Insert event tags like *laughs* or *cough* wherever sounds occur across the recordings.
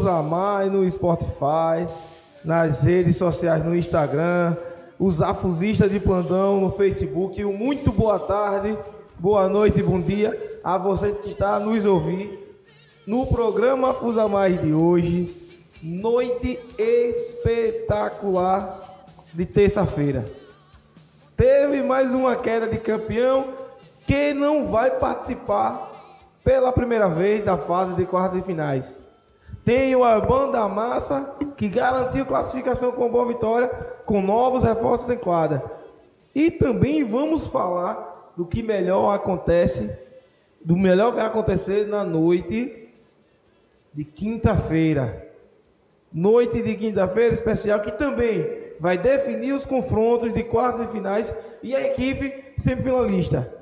Afusa Mais no Spotify, nas redes sociais no Instagram, os afusistas de plantão no Facebook. Um muito boa tarde, boa noite, bom dia a vocês que estão nos ouvir no programa Afusa Mais de hoje. Noite espetacular de terça-feira. Teve mais uma queda de campeão que não vai participar pela primeira vez da fase de quartas de finais. Tem o Albão da Massa, que garantiu classificação com boa vitória, com novos reforços em quadra. E também vamos falar do que melhor acontece, do melhor que vai acontecer na noite de quinta-feira. Noite de quinta-feira especial que também vai definir os confrontos de quartas de finais e a equipe semifinalista.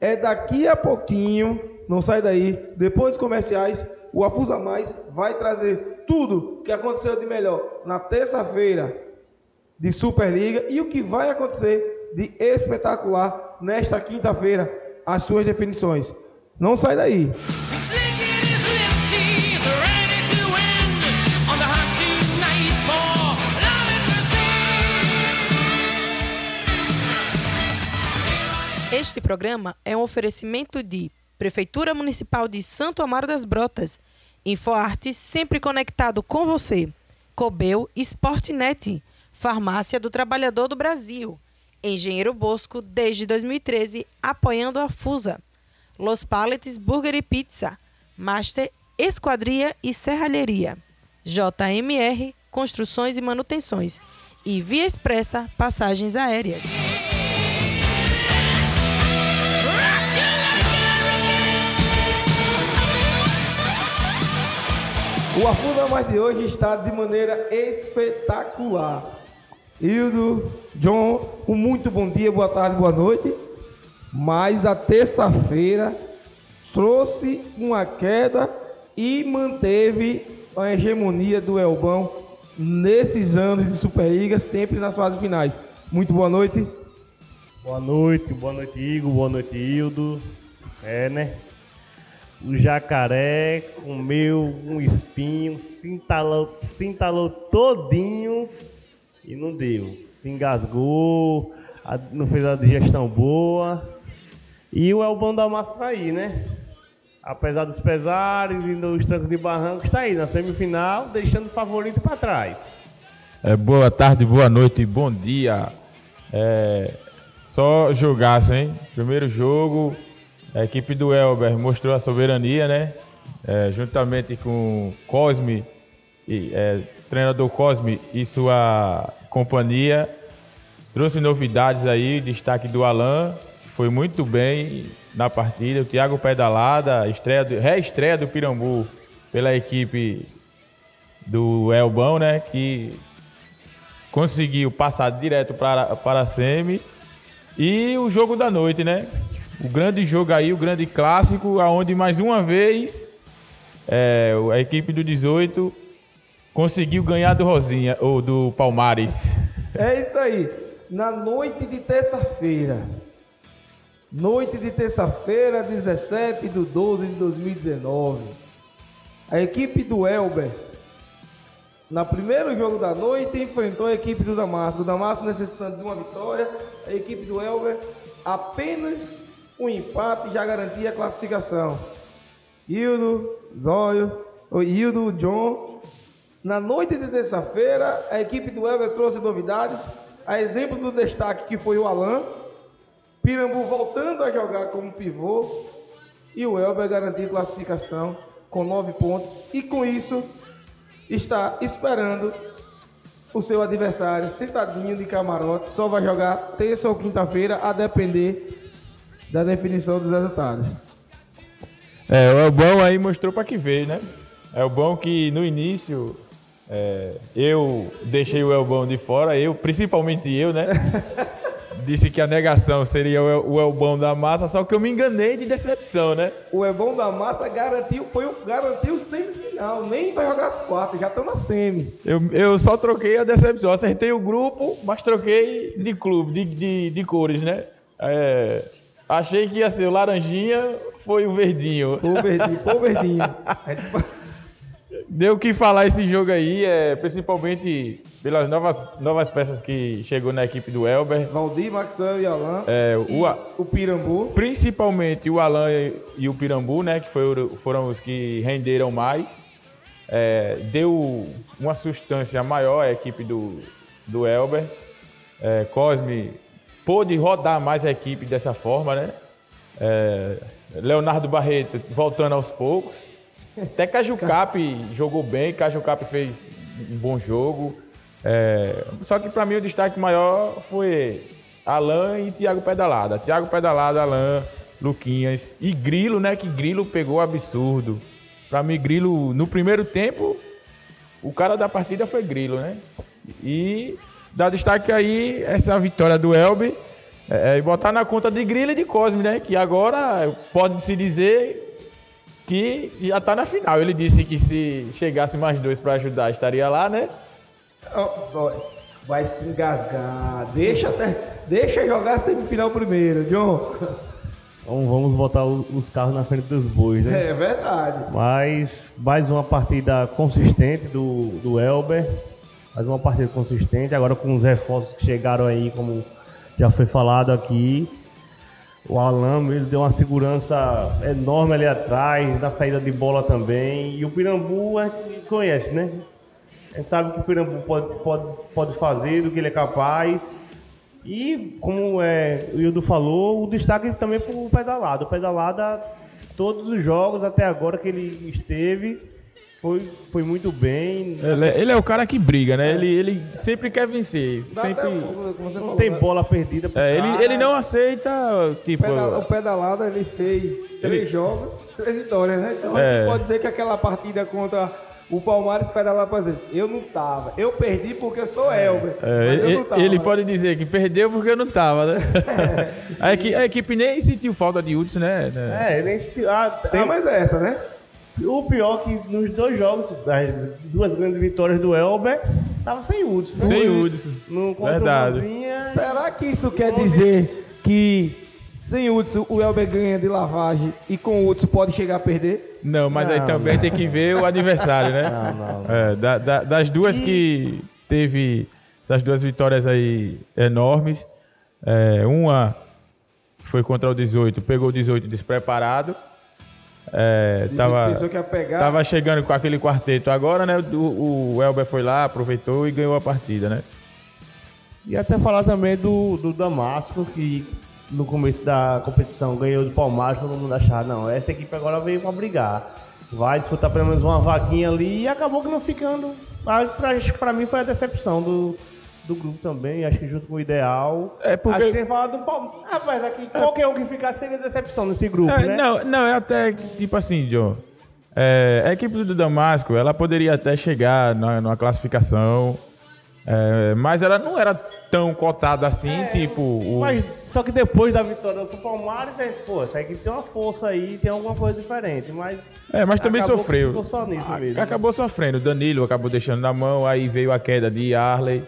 É daqui a pouquinho, não sai daí, depois dos comerciais, o Afusa Mais vai trazer tudo que aconteceu de melhor na terça-feira de Superliga e o que vai acontecer de espetacular nesta quinta-feira, as suas definições. Não sai daí. Este programa é um oferecimento de Prefeitura Municipal de Santo Amaro das Brotas, InfoArte sempre conectado com você, Cobel Sportnet, Farmácia do Trabalhador do Brasil, Engenheiro Bosco desde 2013 apoiando a Fusa, Los Paletes Burger e Pizza, Master Esquadria e Serralheria, JMR Construções e Manutenções. E Via Expressa Passagens Aéreas. O Afusa Mais de hoje está de maneira espetacular. Hildo, John, um muito bom dia, boa tarde, boa noite. Mas a terça-feira trouxe uma queda e manteve a hegemonia do Elbão nesses anos de Superliga, sempre nas fases finais. Muito boa noite. Boa noite, boa noite, Igor, boa noite, Hildo. É, né? O jacaré comeu um espinho, se entalou, se entalou todinho e não deu. Se engasgou, não fez a digestão boa. E o Elbão da Massa tá aí, né? Apesar dos pesares e dos trancos de barranco, está aí na semifinal, deixando o favorito para trás. É, boa tarde, boa noite, bom dia. É, só jogaço, hein? Primeiro jogo, a equipe do Elber mostrou a soberania, né? É, juntamente com Cosme, e, é, treinador Cosme e sua companhia, trouxe novidades aí, destaque do Alan, que foi muito bem na partida, o Thiago Pedalada, estreia do, reestreia do Pirambu pela equipe do Elbão, né? Que conseguiu passar direto para, para a semi. E o jogo da noite, né? O grande jogo aí, o grande clássico, aonde mais uma vez é, a equipe do 18 conseguiu ganhar do Rosinha, ou do Palmares. É isso aí. Na noite de terça-feira, noite de terça-feira, 17 de 12 de 2019, a equipe do Elber, na primeiro jogo da noite, enfrentou a equipe do Damasco. O Damasco necessitando de uma vitória, a equipe do Elber apenas um empate já garantia a classificação. Hildo, Zóio, Hildo, John. Na noite de terça-feira, a equipe do Elber trouxe novidades. A exemplo do destaque que foi o Alan. Pirambu voltando a jogar como pivô. E o Elber garantiu classificação com nove pontos. E com isso, está esperando o seu adversário sentadinho de camarote. Só vai jogar terça ou quinta-feira, a depender da definição dos resultados. É, o Elbão aí mostrou para que veio, né? É o bom que no início é, eu deixei o Elbão de fora, eu, principalmente eu, né? *laughs* Disse que a negação seria o Elbão da massa, só que eu me enganei de decepção, né? O Elbão da massa garantiu, foi o, garantiu semifinal, nem vai jogar as quartas, já estão na semi. Eu, eu só troquei a decepção, acertei o grupo, mas troquei de clube, de, de, de cores, né? É, Achei que ia ser o Laranjinha, foi o Verdinho. Foi o Verdinho, foi o Verdinho. Deu o que falar esse jogo aí, é, principalmente pelas novas, novas peças que chegou na equipe do Elber. Valdir, Maxwell e Alain. É, E o, o Pirambu. principalmente o Alan e, e o Pirambu, né, que foram, foram os que renderam mais. É, deu uma sustância maior à equipe do, do Elber. É, Cosme pôde rodar mais a equipe dessa forma, né? É, Leonardo Barreto voltando aos poucos. Até Cajucap jogou bem, Cajucap fez um bom jogo. É, só que para mim o destaque maior foi Alan e Thiago Pedalada. Thiago Pedalada, Alan, Luquinhas e Grilo, né? Que Grilo pegou absurdo. Para mim, Grilo, no primeiro tempo, o cara da partida foi Grilo, né? E dá destaque aí essa vitória do Elbe é, e botar na conta de Grilo e de Cosme, né? Que agora pode-se dizer que já tá na final. Ele disse que se chegasse mais dois para ajudar, estaria lá, né? Ó, Vai se engasgar. Deixa, até, deixa jogar a semifinal primeiro, John. Então vamos botar os carros na frente dos bois, né? É verdade. Mas mais uma partida consistente do, do Elber. Mais uma partida consistente. Agora com os reforços que chegaram aí, como já foi falado aqui. O Alan ele deu uma segurança enorme ali atrás, na saída de bola também. E o Pirambu a gente conhece, né? A gente sabe que o Pirambu pode, pode, pode fazer, do que ele é capaz. E, como é, o Hildo falou, o destaque também para o Pedalada. O Pedalada, todos os jogos até agora que ele esteve, foi, foi muito bem. Ele, é- ele é o cara que briga, né? Ele, ele sempre quer vencer. Dá sempre... Não falou, tem né? bola perdida É, ele, ele não aceita, tipo. O pedalada ele fez três Ele- jogos, três vitórias, né? Então a É. gente pode dizer que aquela partida contra o Palmares pedalar para dizer, eu não tava, eu perdi porque eu sou Elber, É, mas eu ele, não tava. ele pode dizer que perdeu porque eu não tava, né? *laughs* a, equipe, a equipe nem sentiu falta de Hudson, né? É, ele ah, Tem mais essa, né? O pior é que nos dois jogos, das duas grandes vitórias do Elber, tava sem Hudson. Sem No- Hudson. No Verdade. Mozinha, Será que isso quer dizer que sem Hudson o Elber ganha de lavagem e com o Hudson pode chegar a perder? Não, mas aí Não, também tem que ver o adversário, né? *laughs* Não, não. É, da- da- das duas que teve, essas duas vitórias aí enormes, é, uma foi contra o 18, pegou o 18 despreparado. É, tava, pegar. tava chegando com aquele quarteto agora, né? O, o Elber foi lá, aproveitou e ganhou a partida, né? E até falar também do, do Damasco, que no começo da competição ganhou do Palmares, todo mundo achava, não, essa equipe agora veio pra brigar. Vai disputar pelo menos uma vaquinha ali e acabou que não ficando. Pra, pra mim foi a decepção do, do grupo também, acho que junto com o Ideal. É, porque- Acho que tem falado do Palmeiras. Rapaz, aqui qualquer um que ficasse seria decepção nesse grupo, É, né? Não, não, é até tipo assim, John. é, a equipe do Damasco, ela poderia até chegar na, numa classificação, é, mas ela não era tão cotada assim, tipo. o- Mas, só que depois da vitória do Palmares, é, pô, essa equipe tem uma força aí, tem alguma coisa diferente, mas é, mas também acabou sofreu. ficou só nisso mesmo. Acabou sofrendo. Danilo acabou deixando na mão, aí veio a queda de Arley,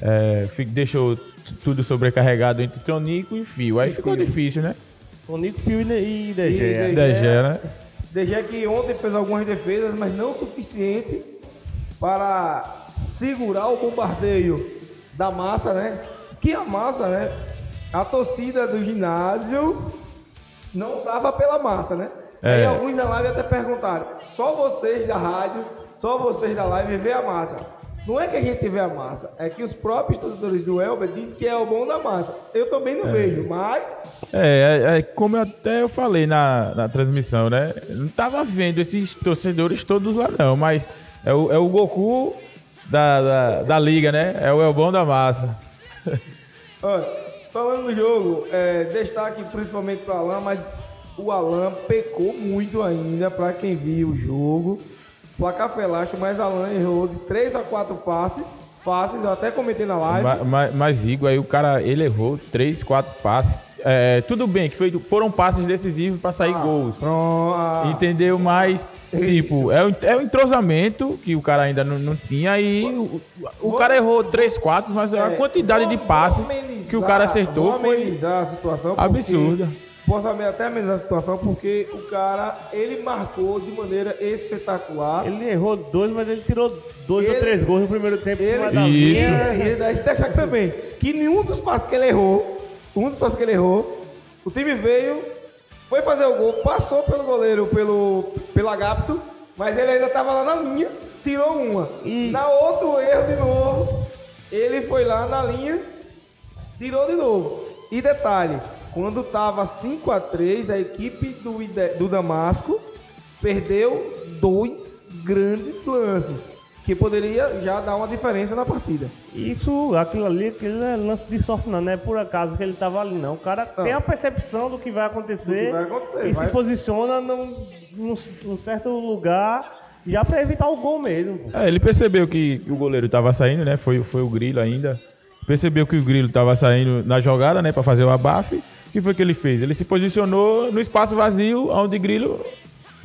é, deixou tudo sobrecarregado entre Tronico e Fio. Aí E ficou Fio. difícil, né? O Nico Pio e e E DG. DG. DG, né? DG que ontem fez algumas defesas, mas não o suficiente para segurar o bombardeio da massa, né? Que a massa, né? A torcida do ginásio não tava pela massa, né? É. Aí alguns da live até perguntaram: só vocês da rádio, só vocês da live vê a massa. Não é que a gente vê a massa, é que os próprios torcedores do Elber dizem que é o bom da massa. Eu também não vejo, mas É, é, é como eu até eu falei na, na transmissão, né? Não tava vendo esses torcedores todos lá não, mas é o, é o Goku da, da, da liga, né? É o Elbão da massa. *laughs* Olha, falando no jogo, é, destaque principalmente para o Alan, mas o Alan pecou muito ainda para quem viu o jogo. Placar foi elástico, mas Alan errou de 3 a 4 passes. Passes, eu até comentei na live. Ma- ma- Mas, Igor, aí o cara, ele errou três, quatro passes. É, tudo bem que foi- foram passes decisivos para sair gols. Pronto, ah, Entendeu? Mas, tipo, Isso. é o, é o entrosamento que o cara ainda não, não tinha e o, o cara errou três, quatro, mas a é, quantidade de passes que o cara acertou foi a situação absurda. Possa até amenizar a situação, porque o cara, ele marcou de maneira espetacular. Ele errou dois, mas ele tirou dois Ele- ou três gols no primeiro tempo. Ele, da Isso. e, linha. e ele- esse destaque também, que nenhum dos passos que ele errou, um dos passos que ele errou, o time veio, foi fazer o gol, passou pelo goleiro, pelo, pelo Agapto, mas ele ainda estava lá na linha, tirou uma. E- Na outro erro de novo, ele foi lá na linha, tirou de novo. E detalhe, quando estava 5 a 3 a equipe do, Ide- do Damasco perdeu dois grandes lances, que poderia já dar uma diferença na partida. Isso, aquilo ali, aquilo é lance de sorte, não, não é por acaso que ele tava ali, não. O cara Não. tem a percepção do que vai acontecer, que vai acontecer, e vai- se posiciona num, num, num certo lugar já pra evitar o gol mesmo. É, ele percebeu que o goleiro estava saindo, né? Foi, foi o Grilo ainda. Percebeu que o Grilo estava saindo na jogada, né? Para fazer o abafe. O que foi que ele fez? Ele se posicionou no espaço vazio, onde Grilo,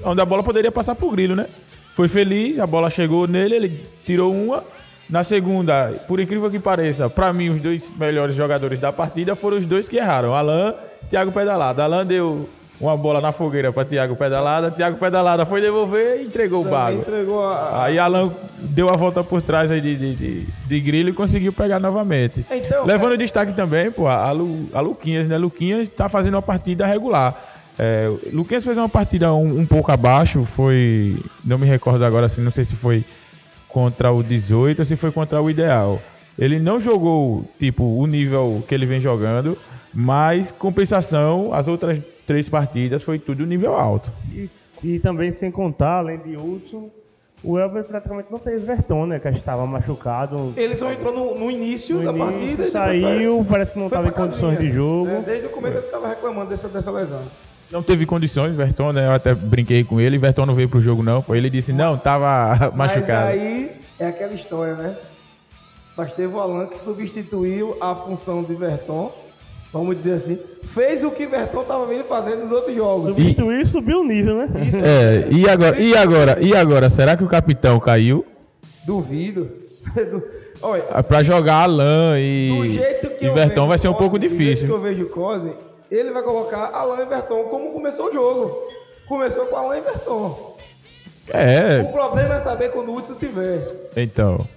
onde a bola poderia passar por Grilo, né? Foi feliz, a bola chegou nele, ele tirou uma. Na segunda, por incrível que pareça, para mim os dois melhores jogadores da partida foram os dois que erraram, Alan e Thiago Pedalada. Alan deu uma bola na fogueira para Thiago Pedalada, Thiago Pedalada foi devolver e entregou o bago. entregou a, Aí Alan deu a volta por trás aí de, de, de, de Grilo e conseguiu pegar novamente. Então, Levando destaque também, pô, a, Lu, a Luquinhas, né? Luquinhas tá fazendo uma partida regular. É, Luquinhas fez uma partida um, um pouco abaixo, foi. Não me recordo agora, assim, não sei se foi contra o 18 ou se foi contra o Ideal. Ele não jogou, tipo, o nível que ele vem jogando, mas compensação, as outras três partidas foi tudo nível alto. E, e também, sem contar, além de Hudson, o Elber praticamente não teve Verton, né? Que estava machucado. ele só entrou no, no início No da início, partida e depois saiu, parece que não foi estava em pra condições casinha. de jogo. É, desde o começo ele estava reclamando dessa, dessa lesão. Não teve condições, Verton, né? Eu até brinquei com ele, Verton não veio pro jogo não, pô. Ele disse, não, tava *laughs* machucado. Mas aí é aquela história, né? Mas teve o Alan que substituiu a função de Verton, vamos dizer assim, fez o que Verton estava vindo fazendo nos outros jogos. Substituir e subiu o nível, né? Isso É, e agora, e agora, e agora, será que o capitão caiu duvido. Du- *laughs* Olha, Ah, pra jogar Alan do e, jeito que e eu Verton vai ser um o pouco Cosme, do jeito difícil. que eu vejo o Cosme, ele vai colocar Alan e Verton como começou o jogo. Começou com Alan e Verton. O É, problema é saber quando o Hudson tiver. então.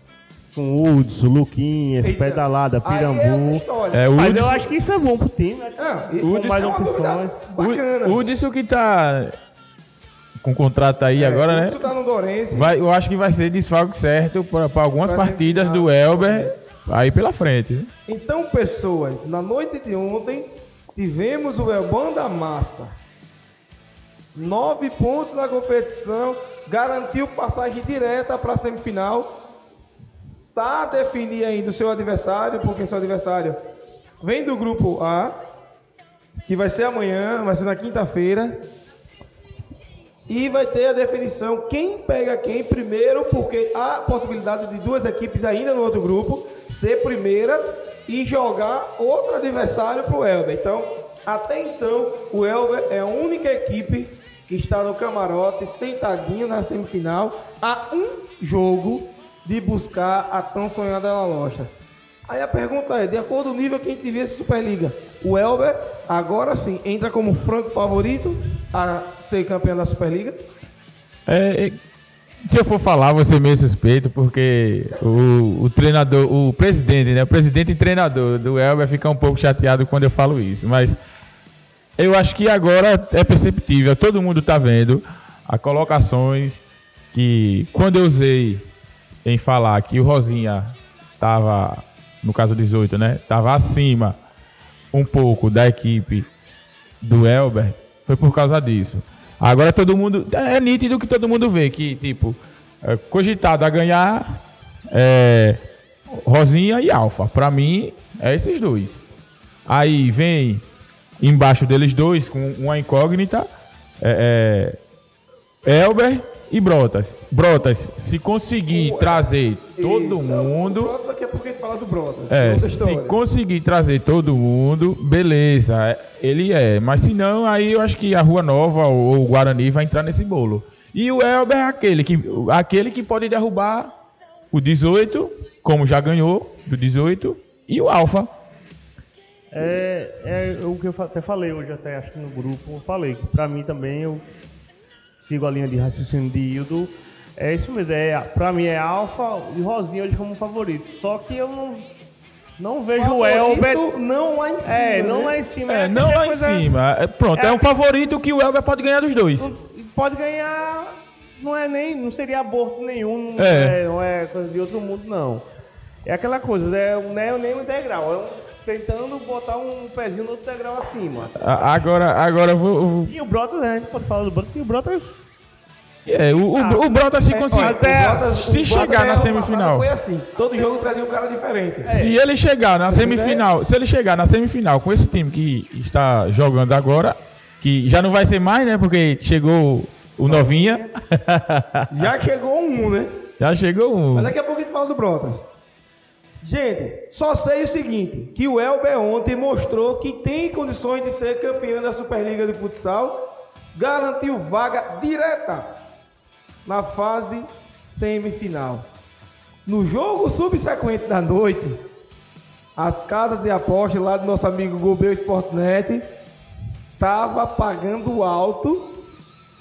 Com Hudson, Luquinhas, Eita. Pedalada, é Pirambu. É, o Mas eu Hudson, acho que isso é bom pro time. Que Ah, com isso mais é uma opções. Bacana. o, o Hudson que tá com contrato aí É, agora, né? Hudson tá no Dorense. Vai, eu acho que vai ser desfalque certo para algumas Vai partidas do Elber aí pela frente. né? Então, pessoas, na noite de ontem tivemos o Elban da Massa. Nove pontos na competição, garantiu passagem direta para a semifinal. Tá a definir ainda o seu adversário, porque seu adversário vem do grupo A, que vai ser amanhã, vai ser na quinta-feira. E vai ter a definição quem pega quem primeiro, porque há possibilidade de duas equipes ainda no outro grupo ser primeira e jogar outro adversário para o Elber. Então, até então, o Elber é a única equipe que está no camarote, sentadinho na semifinal, a um jogo de buscar a tão sonhada La Locha. Aí a pergunta é, de acordo com o nível que a gente vê essa Superliga, o Elber agora sim entra como franco favorito a ser campeão da Superliga? É, é, se eu for falar, vou ser meio suspeito, porque o, o treinador, o presidente, né? O presidente e treinador do Elber fica um pouco chateado quando eu falo isso. Mas eu acho que agora é perceptível, todo mundo tá vendo as colocações que quando eu usei em falar que o Rosinha tava, no caso 18, né? Tava acima um pouco da equipe do Elber, foi por causa disso. Agora todo mundo. É nítido que todo mundo vê que, tipo, é, cogitado a ganhar é, Rosinha e Alfa. Pra mim, é esses dois. Aí vem embaixo deles dois, com uma incógnita, é, é, Elber e Brotas. Brotas, se conseguir O- trazer todo Isso, mundo. Brotas, daqui a pouco a gente fala do Brotas. É, outra se conseguir trazer todo mundo, beleza, é, ele é. Mas se não, aí eu acho que a Rua Nova ou o Guarani vai entrar nesse bolo. E o Elber é aquele que, aquele que pode derrubar o 18, como já ganhou do 18, e o Alfa. É, é o que eu até falei hoje, até acho que no grupo, eu falei que pra mim também eu sigo a linha de raciocínio de Hildo. É isso mesmo, é, pra mim é Alfa e Rosinha hoje como favorito. Só que eu não, não vejo o Elber. não lá em cima. É, não né? lá em cima. É, não lá em cima. É, pronto, é, É um favorito que o Elber pode ganhar dos dois. Pode ganhar. Não é nem. Não seria aborto nenhum. Não É. é, não é coisa de outro mundo, não. É aquela coisa, é, não é nem um degrau. É um, tentando botar um pezinho no outro degrau acima. A- Agora, agora eu vou. E o Brotas, né, a gente pode falar do Brotas, e o Brotas. É, o, o, Ah, o Brotas se É, conseguir. o Brotas- se chegar na semifinal. Foi assim. Todo jogo trazia um cara diferente. Se ele chegar na semifinal, se ele chegar na semifinal com esse time que está jogando agora, que já não vai ser mais, né? Porque chegou o novinha, *laughs* Já chegou um, né? já chegou um. Mas daqui a pouco a gente fala do Brotas. Gente, só sei o seguinte, que o Elber ontem mostrou que tem condições de ser campeão da Superliga de Futsal, garantiu vaga direta na fase semifinal. No jogo subsequente da noite, as casas de aposta lá do nosso amigo Gobel Sportnet tava pagando alto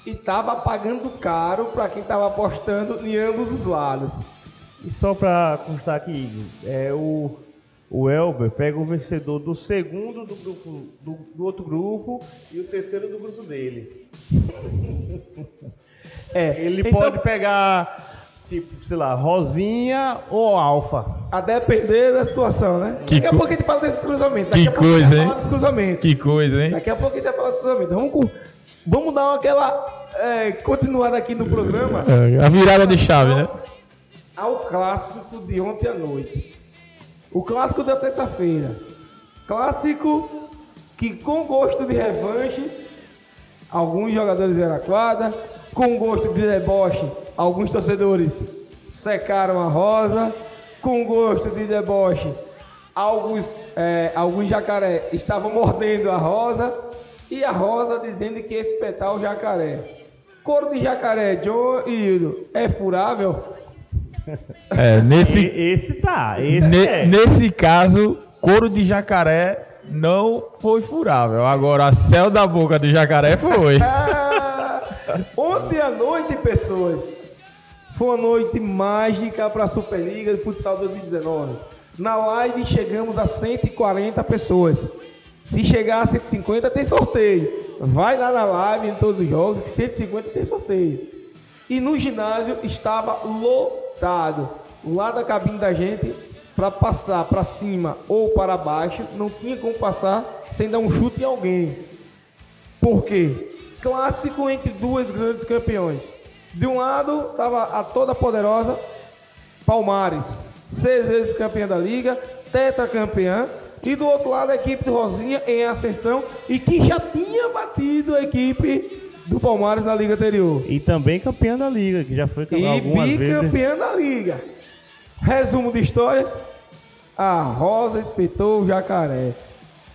e tava pagando caro para quem tava apostando em ambos os lados. E só pra constar aqui, é o. O Elber pega o vencedor do segundo do grupo do, do outro grupo e o terceiro do grupo dele. *laughs* É, Ele então, pode pegar, tipo, sei lá, Rosinha ou Alfa. A depender da situação, né? Que Daqui a co- pouco a gente fala desses cruzamentos. Daqui Que a pouco a gente coisa, vai hein? falar dos cruzamentos. Que coisa, hein? Daqui a pouco a gente vai falar dos cruzamentos. Vamos, com- vamos dar aquela é, continuada aqui no programa É, A virada de chave, né? ao clássico de ontem à noite. O clássico da terça-feira. Clássico que com gosto de revanche, alguns jogadores vieram à quadra, com gosto de deboche, alguns torcedores secaram a rosa, com gosto de deboche, alguns, é, alguns jacaré estavam mordendo a rosa, e a rosa dizendo que ia espetar o jacaré. Couro de jacaré, John e Hildo, é furável? *laughs* É, nesse, esse tá, esse ne- é. nesse caso, couro de jacaré não foi furável. Agora, céu da boca de jacaré foi. *laughs* Ontem à noite, pessoas, foi uma noite mágica para a Superliga de Futsal 2019. Na live chegamos a 140 pessoas. Se chegar a 150 tem sorteio. Vai lá na live em todos os jogos, que 150 tem sorteio. E no ginásio estava lotado. Lá da cabine da gente, para passar para cima ou para baixo, não tinha como passar sem dar um chute em alguém. Por quê? Clássico entre duas grandes campeões. De um lado estava a toda poderosa Palmares, seis vezes campeã da liga, tetracampeã. E do outro lado a equipe do Rosinha em ascensão e que já tinha batido a equipe do Palmares na liga anterior. E também campeão da liga, que já foi E algumas vezes. bicampeã da liga. Resumo de história: a Rosa espetou o jacaré.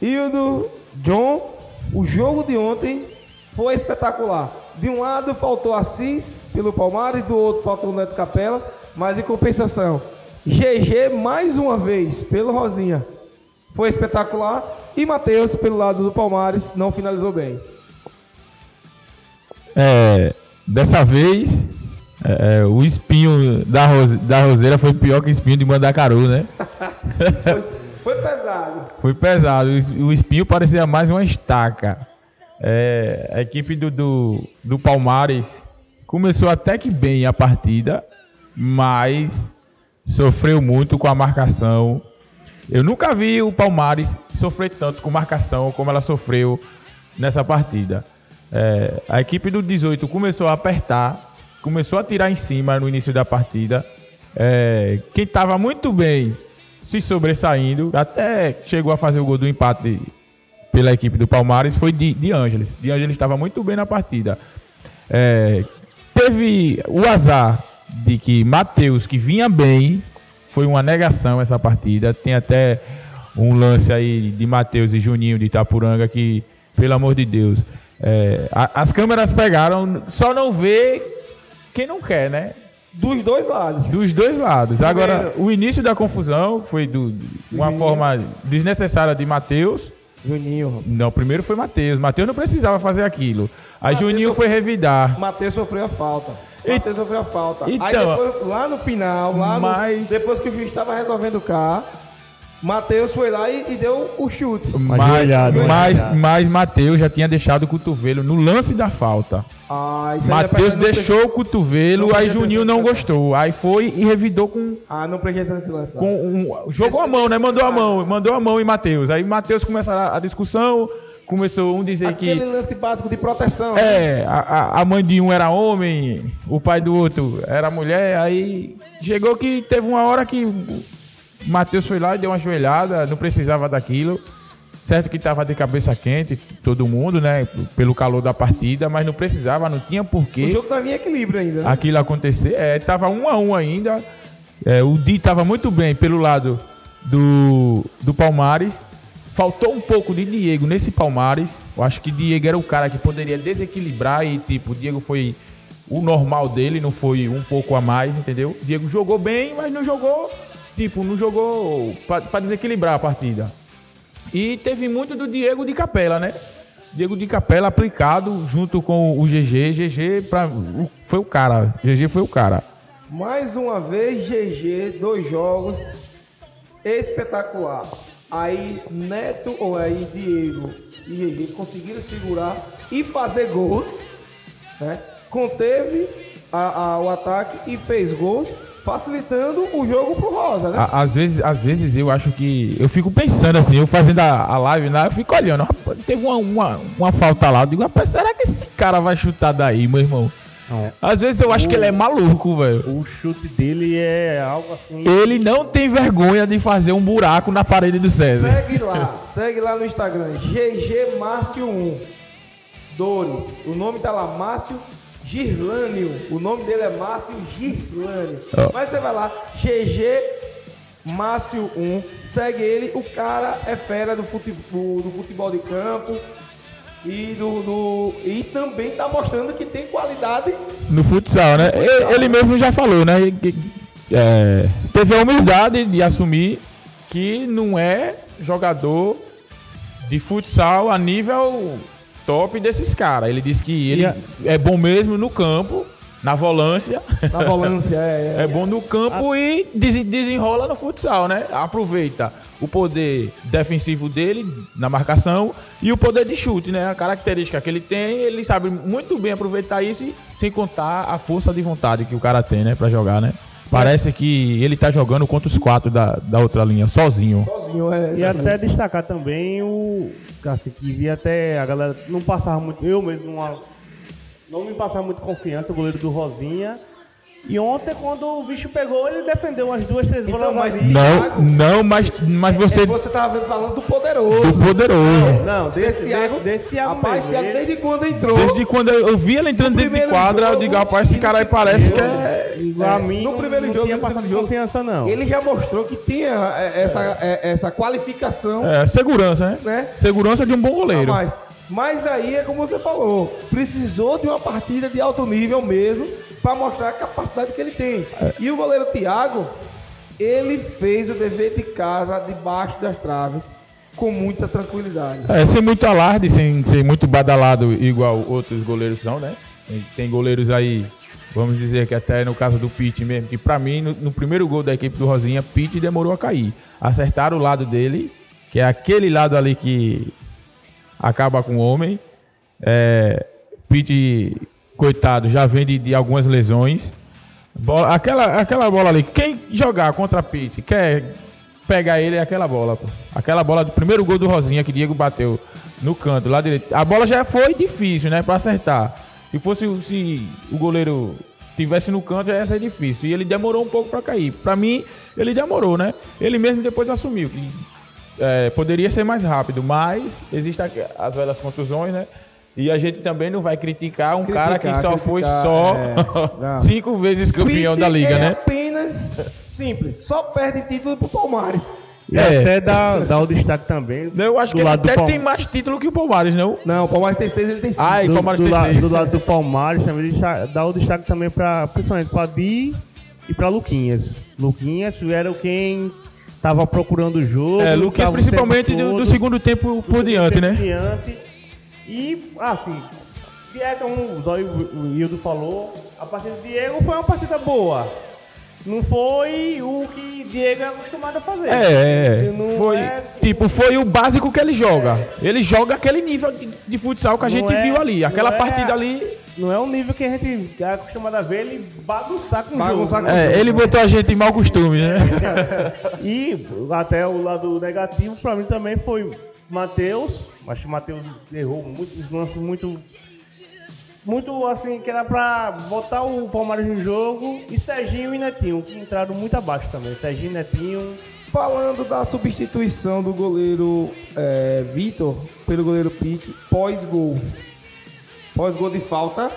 E o do John, o jogo de ontem foi espetacular. De um lado faltou Assis pelo Palmares, do outro faltou o Neto Capela, mas em compensação, GG mais uma vez pelo Rosinha. Foi espetacular. E Matheus, pelo lado do Palmares, não finalizou bem. É, dessa vez, é, é, o espinho da, rose- da roseira foi pior que o espinho de Mandacaru, né? *laughs* Foi, foi pesado. Foi pesado. O O espinho parecia mais uma estaca. É, a equipe do, do, do Palmares começou até que bem a partida, mas sofreu muito com a marcação. Eu nunca vi o Palmares sofrer tanto com marcação como ela sofreu nessa partida. É, a equipe do 18 começou a apertar, começou a tirar em cima no início da partida. É, quem estava muito bem se sobressaindo, até chegou a fazer o gol do empate pela equipe do Palmares, foi de, de Ângeles. De Ângeles estava muito bem na partida. É, teve o azar de que Matheus, que vinha bem, foi uma negação essa partida. Tem até um lance aí de Matheus e Juninho de Itapuranga que, pelo amor de Deus, é, a- as câmeras pegaram, só não vê quem não quer, né? dos dois lados. Dos dois lados. Agora, o início da confusão foi de uma forma desnecessária de Matheus. Juninho. Não, primeiro foi Matheus. Matheus não precisava fazer aquilo. Aí Matheus Juninho foi revidar. Matheus sofreu a falta. Matheus sofreu a falta. Aí Então- depois, lá no final, lá no- Mas- depois que o juiz estava resolvendo o carro, Matheus foi lá e, e deu o chute. Mas, mas, mas Matheus já tinha deixado o cotovelo no lance da falta. Ah, isso aí Matheus não deixou o cotovelo, não aí Juninho não gostou. Aí foi e revidou com, Ah, não prestei atenção nesse lance. não. com um, jogou a mão, né? Mandou a mão, mandou a mão em Matheus. Aí Matheus começou a, a discussão, começou um dizer Aquele que lance básico de proteção. é, a, a- a mãe de um era homem, o pai do outro era mulher, aí chegou que teve uma hora que Matheus foi lá e deu uma joelhada, não precisava daquilo. Certo que estava de cabeça quente, todo mundo, né? Pelo calor da partida, mas não precisava, não tinha O porquê jogo tava em equilíbrio ainda. né? aquilo acontecer. É, tava um a um ainda. É, o Di tava muito bem pelo lado do, do Palmares. Faltou um pouco de Diego nesse Palmares. Eu acho que Diego era o cara que poderia desequilibrar e tipo, o Diego foi o normal dele, não foi um pouco a mais, entendeu? Diego jogou bem, mas não jogou, tipo, não jogou para desequilibrar a partida. E teve muito do Diego de Capela, né? Diego de Capela aplicado junto com o GG. GG pra, foi o cara. GG foi o cara. Mais uma vez, GG, dois jogos. Espetacular. Aí Neto, ou aí Diego e GG conseguiram segurar e fazer gols. Né? Conteve a- a- o ataque e fez gols, facilitando o jogo pro Rosa, né? Às vezes, às vezes eu acho que. Eu fico pensando assim, eu fazendo a, a live lá, eu fico olhando. Rapaz, teve uma, uma, uma falta lá. Eu digo, rapaz, será que esse cara vai chutar daí, meu irmão? Não. Às vezes eu acho que ele é maluco, velho. O chute dele é algo assim. Ele não tem vergonha de fazer um buraco na parede do César. Segue lá, segue lá no Instagram, GG Márcio 1. Dores. O nome tá lá, Márcio Girlânio. O nome dele é Márcio Girlânio. Ó. Mas você vai lá, GG Márcio 1. Segue ele. O cara é fera do futebol, do futebol de campo. E, do, do- e também tá mostrando que tem qualidade. No futsal, né? Ele, ele mesmo já falou, né? é, teve a humildade de assumir que não é jogador de futsal a nível top desses caras. Ele disse que ele E a- é bom mesmo no campo, na volância. Na volância, é, *laughs* é. É bom no campo e des- desenrola no futsal, né? Aproveita o poder defensivo dele na marcação e o poder de chute, né? A característica que ele tem, ele sabe muito bem aproveitar isso, e sem contar a força de vontade que o cara tem, né? Pra jogar, né? Parece que ele tá jogando contra os quatro da, da outra linha, sozinho. Sozinho, é. E até destacar também o. Assim, que via até a galera não passava muito. Eu mesmo não, não me passava muito confiança, o goleiro do Rosinha. E ontem, quando o bicho pegou, ele defendeu umas duas, três Então, bolas mas. Não, não, mas, mas você. É, você tava falando do poderoso. Do poderoso. Não, desse, Thiago, desse, Thiago Rapaz, mesmo. Thiago, desde quando entrou. Desde quando eu eu vi ele entrando dentro de quadra, eu jogo, digo, rapaz, esse cara aí parece que é. Igual a É, mim, no não- primeiro não jogo, tinha no passado jogo, confiança, não. Ele já mostrou que tinha é, essa, é, essa qualificação, É, segurança, né? né? Segurança de um bom goleiro. Mas, mas aí é como você falou, precisou de uma partida de alto nível mesmo para mostrar a capacidade que ele tem. E o goleiro Thiago, ele fez o dever de casa debaixo das traves com muita tranquilidade. É, sem muito alarde, sem ser muito badalado igual outros goleiros são, né? Tem, goleiros aí, vamos dizer que até no caso do Pitt mesmo, que pra mim, no, no primeiro gol da equipe do Rosinha, Pitt demorou a cair. Acertaram o lado dele, que é aquele lado ali que acaba com o homem. É, Pitt, coitado, já vem de, de algumas lesões. Bola- aquela, aquela bola ali, quem jogar contra Pitt, quer pegar ele é aquela bola, pô. Aquela bola do primeiro gol do Rosinha que Diego bateu no canto, lá direito. A bola já foi difícil, né, pra acertar. Se fosse se o goleiro tivesse no canto, ia ser difícil. E ele demorou um pouco pra cair. Pra mim, ele demorou, né? Ele mesmo depois assumiu que é, poderia ser mais rápido, mas existem aqu- as velhas contusões, né? E a gente também não vai criticar um cara que Criticar, só foi criticar, só é, *laughs* cinco vezes campeão da liga, é né? apenas simples, só perde título pro Palmares. E É. até dar, dar o destaque também. Eu acho do que do até tem mais título que o Palmares, não? Não, o Palmeiras tem seis, ele tem cinco. Ai, do, Palmares do, tem la- seis. do lado do Palmares também dá o destaque também para principalmente para Di e para Luquinhas. Luquinhas era quem tava procurando o jogo. É, Luquinhas principalmente do, do todo, segundo tempo por do diante, né? diante. E assim, Diego, como o Zóio o Hildo falou, a partida de Diego foi uma partida boa. Não foi o que Diego é acostumado a fazer. É, é. Não Foi, é- tipo, foi o básico que ele joga. Ele joga aquele nível de, de futsal que a Não gente é- viu ali. Aquela é- partida ali. Não é um nível que a gente é acostumado a ver ele bagunçar com o Bagunçar jogo. com né? É, ele botou a gente em mau costume, né? *laughs* E até o lado negativo pra mim também foi Matheus. Acho que o Matheus errou muitos lances muito. Muito assim, que era pra botar o Palmeiras no jogo. E Serginho e Netinho, que entraram muito abaixo também. Serginho e Netinho. Falando da substituição do goleiro é, Vitor pelo goleiro Pique pós-gol. Pós-gol de falta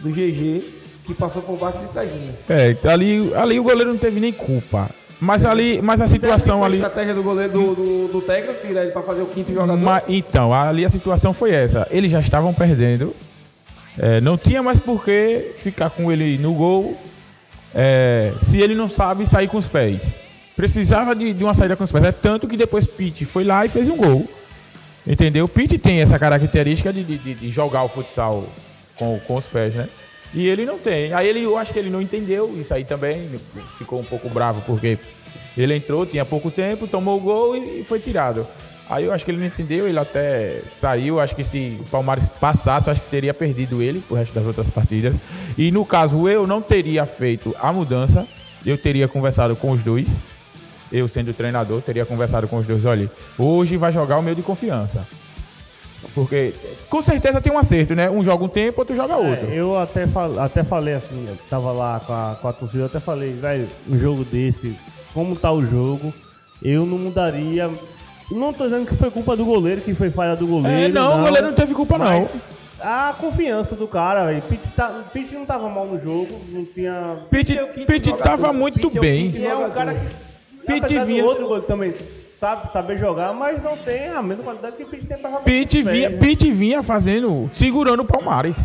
do GG, que passou por baixo de Serginho. É, ali, ali o goleiro não teve nem culpa. Mas ali, mas a situação Foi a ali. estratégia do goleiro do, do, do técnico, tirar ele pra fazer o quinto jogador. Ma- então, ali a situação foi essa. Eles já estavam perdendo. É, não tinha mais por que ficar com ele no gol é, se ele não sabe sair com os pés. Precisava de, de uma saída com os pés. É tanto que depois Pitt foi lá e fez um gol. Entendeu? Pitt tem essa característica de, de- de- de jogar o futsal com, com os pés, né? E ele não tem. Aí ele, eu acho que ele não entendeu isso aí também. Ficou um pouco bravo porque ele entrou, tinha pouco tempo, tomou o gol e, e foi tirado. Aí eu acho que ele não entendeu, ele até saiu. Acho que se o Palmares passasse, acho que teria perdido ele pro resto das outras partidas. E no caso, eu não teria feito a mudança. Eu teria conversado com os dois. Eu sendo treinador, teria conversado com os dois. Olha, hoje vai jogar o meu de confiança. Porque com certeza tem um acerto, né? Um joga um tempo, outro joga outro. É, eu até, fal- até falei assim, eu tava lá com a, com a torcida, eu até falei, velho, um jogo desse, como tá o jogo, eu não mudaria. Não tô dizendo que foi culpa do goleiro, que foi falha do goleiro. É, não, o goleiro não teve culpa, mas não. A confiança do cara, velho. Pitt, tá, Pitt não tava mal no jogo, não tinha. Pitt, Pitt tava muito bem. E é um cara que. Pitt vinha- outro goleiro também sabe saber jogar, mas não tem a mesma qualidade que o Pitt tem pra jogar. Pitt bem, vinha, né? Pitt vinha fazendo, segurando o Palmares.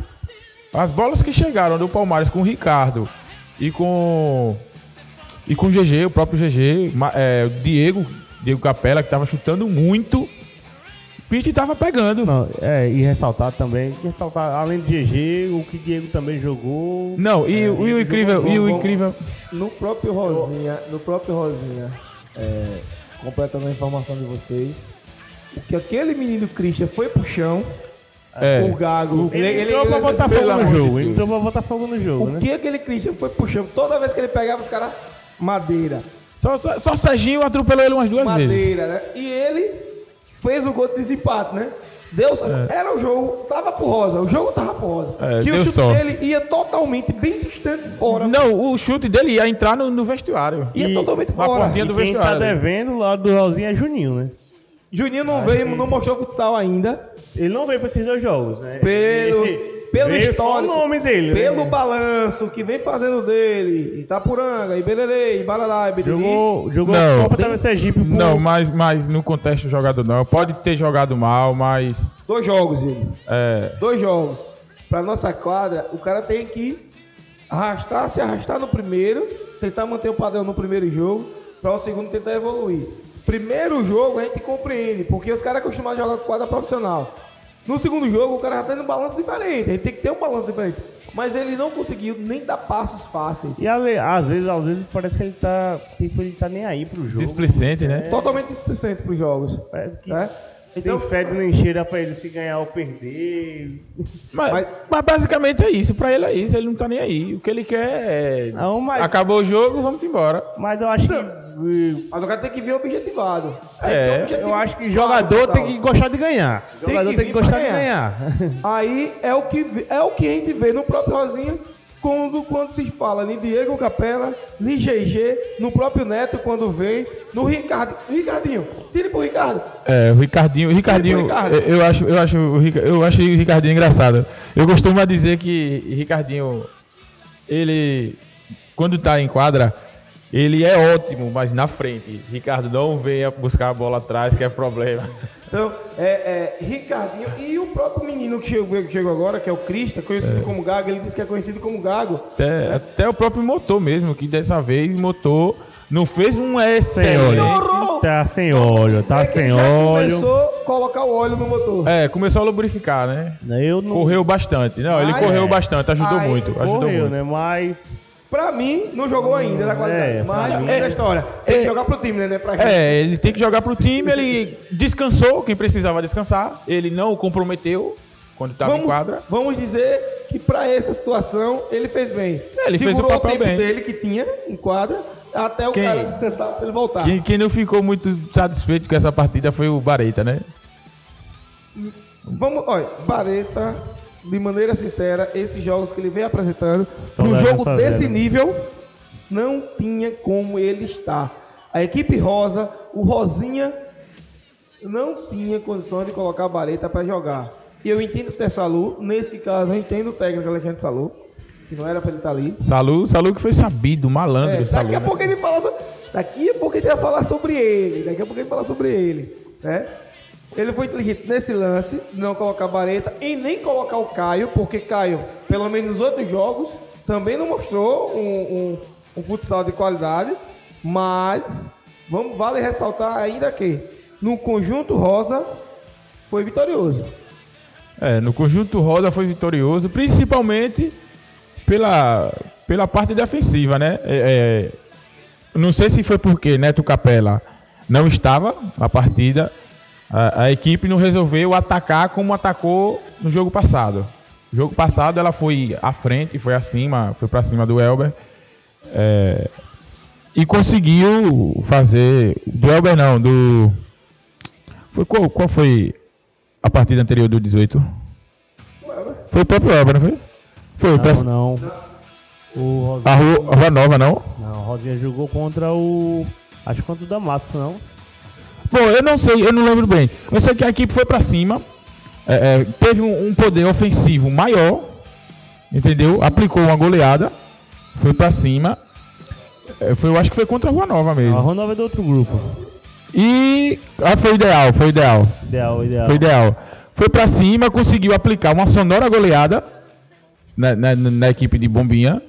As bolas que chegaram do Palmares com o Ricardo e com e com o GG, o próprio GG, é, o Diego, Diego Capela que tava chutando muito. Pitt tava pegando. Não, é, e ressaltar também, ressaltar, além de GG, o que Diego também jogou. Não, e, o- e o incrível, e o incrível, No próprio Rosinha, no próprio Rosinha, é, completando a informação de vocês, o que aquele menino Christian foi pro chão, É. o Gago, Ele, entrou pra botar fogo no jogo, ele entrou pra botar fogo no jogo, o né? que aquele Christian foi pro chão, toda vez que ele pegava os caras, madeira, só, só, só Serginho atropelou ele umas duas vezes. madeira, né? E ele fez o gol de desempate, né? Deus, era o jogo, tava pro Rosa, o jogo tava pro Rosa. É, que o chute sorte. dele ia totalmente bem distante fora. Não, o chute dele ia entrar no, no vestuário. Ia totalmente na fora. portinha do E quem tá vestuário. ali. devendo lá do Rosinha é Juninho, né? Juninho não veio, não mostrou futsal ainda. Ele não veio pra esses dois jogos, né? Pelo, Ele- pelo veio histórico, o nome dele, pelo né? balanço que vem fazendo dele, Itapuranga, Ibererê, Ibarará, Ibiriri. Jogou, jogou Não, a Copa tem- Sergipe. por- Não, mas, mas no contexto jogador não. Pode ter jogado mal, mas. Dois jogos, ele. É, Dois jogos. Pra nossa quadra, o cara tem que arrastar, se arrastar no primeiro, tentar manter o padrão no primeiro jogo, para o segundo tentar evoluir. Primeiro jogo a gente compreende, porque os caras acostumados a jogar com quadra profissional. No segundo jogo, o cara já tem um balanço diferente, gente tem que ter um balanço diferente. Mas ele não conseguiu nem dar passos fáceis. E às vezes, às vezes parece que ele tá. Tipo, ele tá nem aí pro jogo. displicente, né? Totalmente displicente para os jogos. Parece que Né? tem fede nem cheira pra ele se ganhar ou perder. Mas, Mas- mas basicamente é isso. Pra ele é isso. Ele não tá nem aí. O que ele quer é. Não, mas- Acabou o jogo, vamos embora. Mas eu acho que. eh, Mas o cara tem que vir objetivado. É, objetivo Eu acho que jogador tem que gostar de ganhar. Tem jogador que tem que gostar pra de ganhar. Aí é o que é o que a gente vê no próprio Rosinha quando, quando se fala em Diego Capela, em GG, no próprio Neto quando vem, no Ricardo. Ricardinho, tire pro Ricardo. É, o Ricardinho. O Ricardinho. Ricardo. Eu, acho, eu, acho, eu acho o Ricardinho engraçado. Eu costumo dizer que Ricardinho. Ele. Quando tá em quadra. ele é ótimo, mas na frente. Ricardo não venha buscar a bola atrás, que é problema. *laughs* Então, é, é, Ricardinho e o próprio menino que chegou, que chegou agora, que é o Crista, conhecido como Gago, ele disse que é conhecido como Gago. Até, até o próprio motor mesmo, que dessa vez motor não fez um Sem óleo. Melhorou. Tá sem óleo, tá sem ele óleo. começou a colocar o óleo no motor. É, começou a lubrificar, né? Eu não Correu bastante. Não, ele Mas- correu bastante, ajudou Aí, muito. Ajudou correu, muito. né? Mas Pra mim, não jogou ainda da qualidade. É, mas mim- é da história. Tem que é- jogar pro time, né? né, Pra gente. É, ele tem que jogar pro time, ele descansou quem precisava descansar. Ele não o comprometeu quando estava em quadra. vamos dizer que pra essa situação ele fez bem. É, ele fez o Segurou papel tempo bem. dele que tinha em quadra até o Quem- cara descansar pra ele voltar. Quem, quem não ficou muito satisfeito com essa partida foi o Bareta, né? Vamos, olha, Bareta, de maneira sincera, esses jogos que ele vem apresentando, Tão num leve jogo essa desse nível, não tinha como ele estar. A equipe rosa, o Rosinha, não tinha condições de colocar a Bareta para jogar. E eu entendo o Tessalu, nesse caso eu entendo o técnico Alexandre Salu, que não era para ele estar ali. Salu, Salu que foi sabido, malandro. É, Salu, daqui a né? pouco ele fala so- daqui a pouco ele vai falar sobre ele, daqui a pouco ele fala sobre ele, né? Ele foi inteligente nesse lance, não colocar Bareta e nem colocar o Caio, porque Caio, pelo menos nos outros jogos, também não mostrou um, um, um futsal de qualidade, mas vamos, vale ressaltar ainda que no conjunto rosa foi vitorioso. É, no conjunto Rosa foi vitorioso, principalmente pela, pela parte defensiva, né? É, é, não sei se foi porque Neto Capela não estava na partida, a, a equipe não resolveu atacar como atacou no jogo passado. No jogo passado ela foi à frente, foi acima, foi para cima do Elber. é, e conseguiu fazer. Do Elber não, do. Foi, qual, qual foi a partida anterior do 18? Foi o próprio Elber, não foi? Foi, pra- não, não. O Rosinha, a Rua Nova, não? não, o Rosinha jogou contra o. Acho que contra o Damasco, não. Bom, eu não sei, eu não lembro bem. Eu sei que a equipe foi pra cima, é, é, teve um, um poder ofensivo maior, entendeu? Aplicou uma goleada, foi pra cima. É, foi, eu acho que foi contra a Rua Nova A mesmo. Rua Nova é do outro grupo. E ah, foi ideal, foi ideal. Ideal, ideal. Foi ideal. Foi pra cima, conseguiu aplicar uma sonora goleada na, na- na equipe de Bombinha.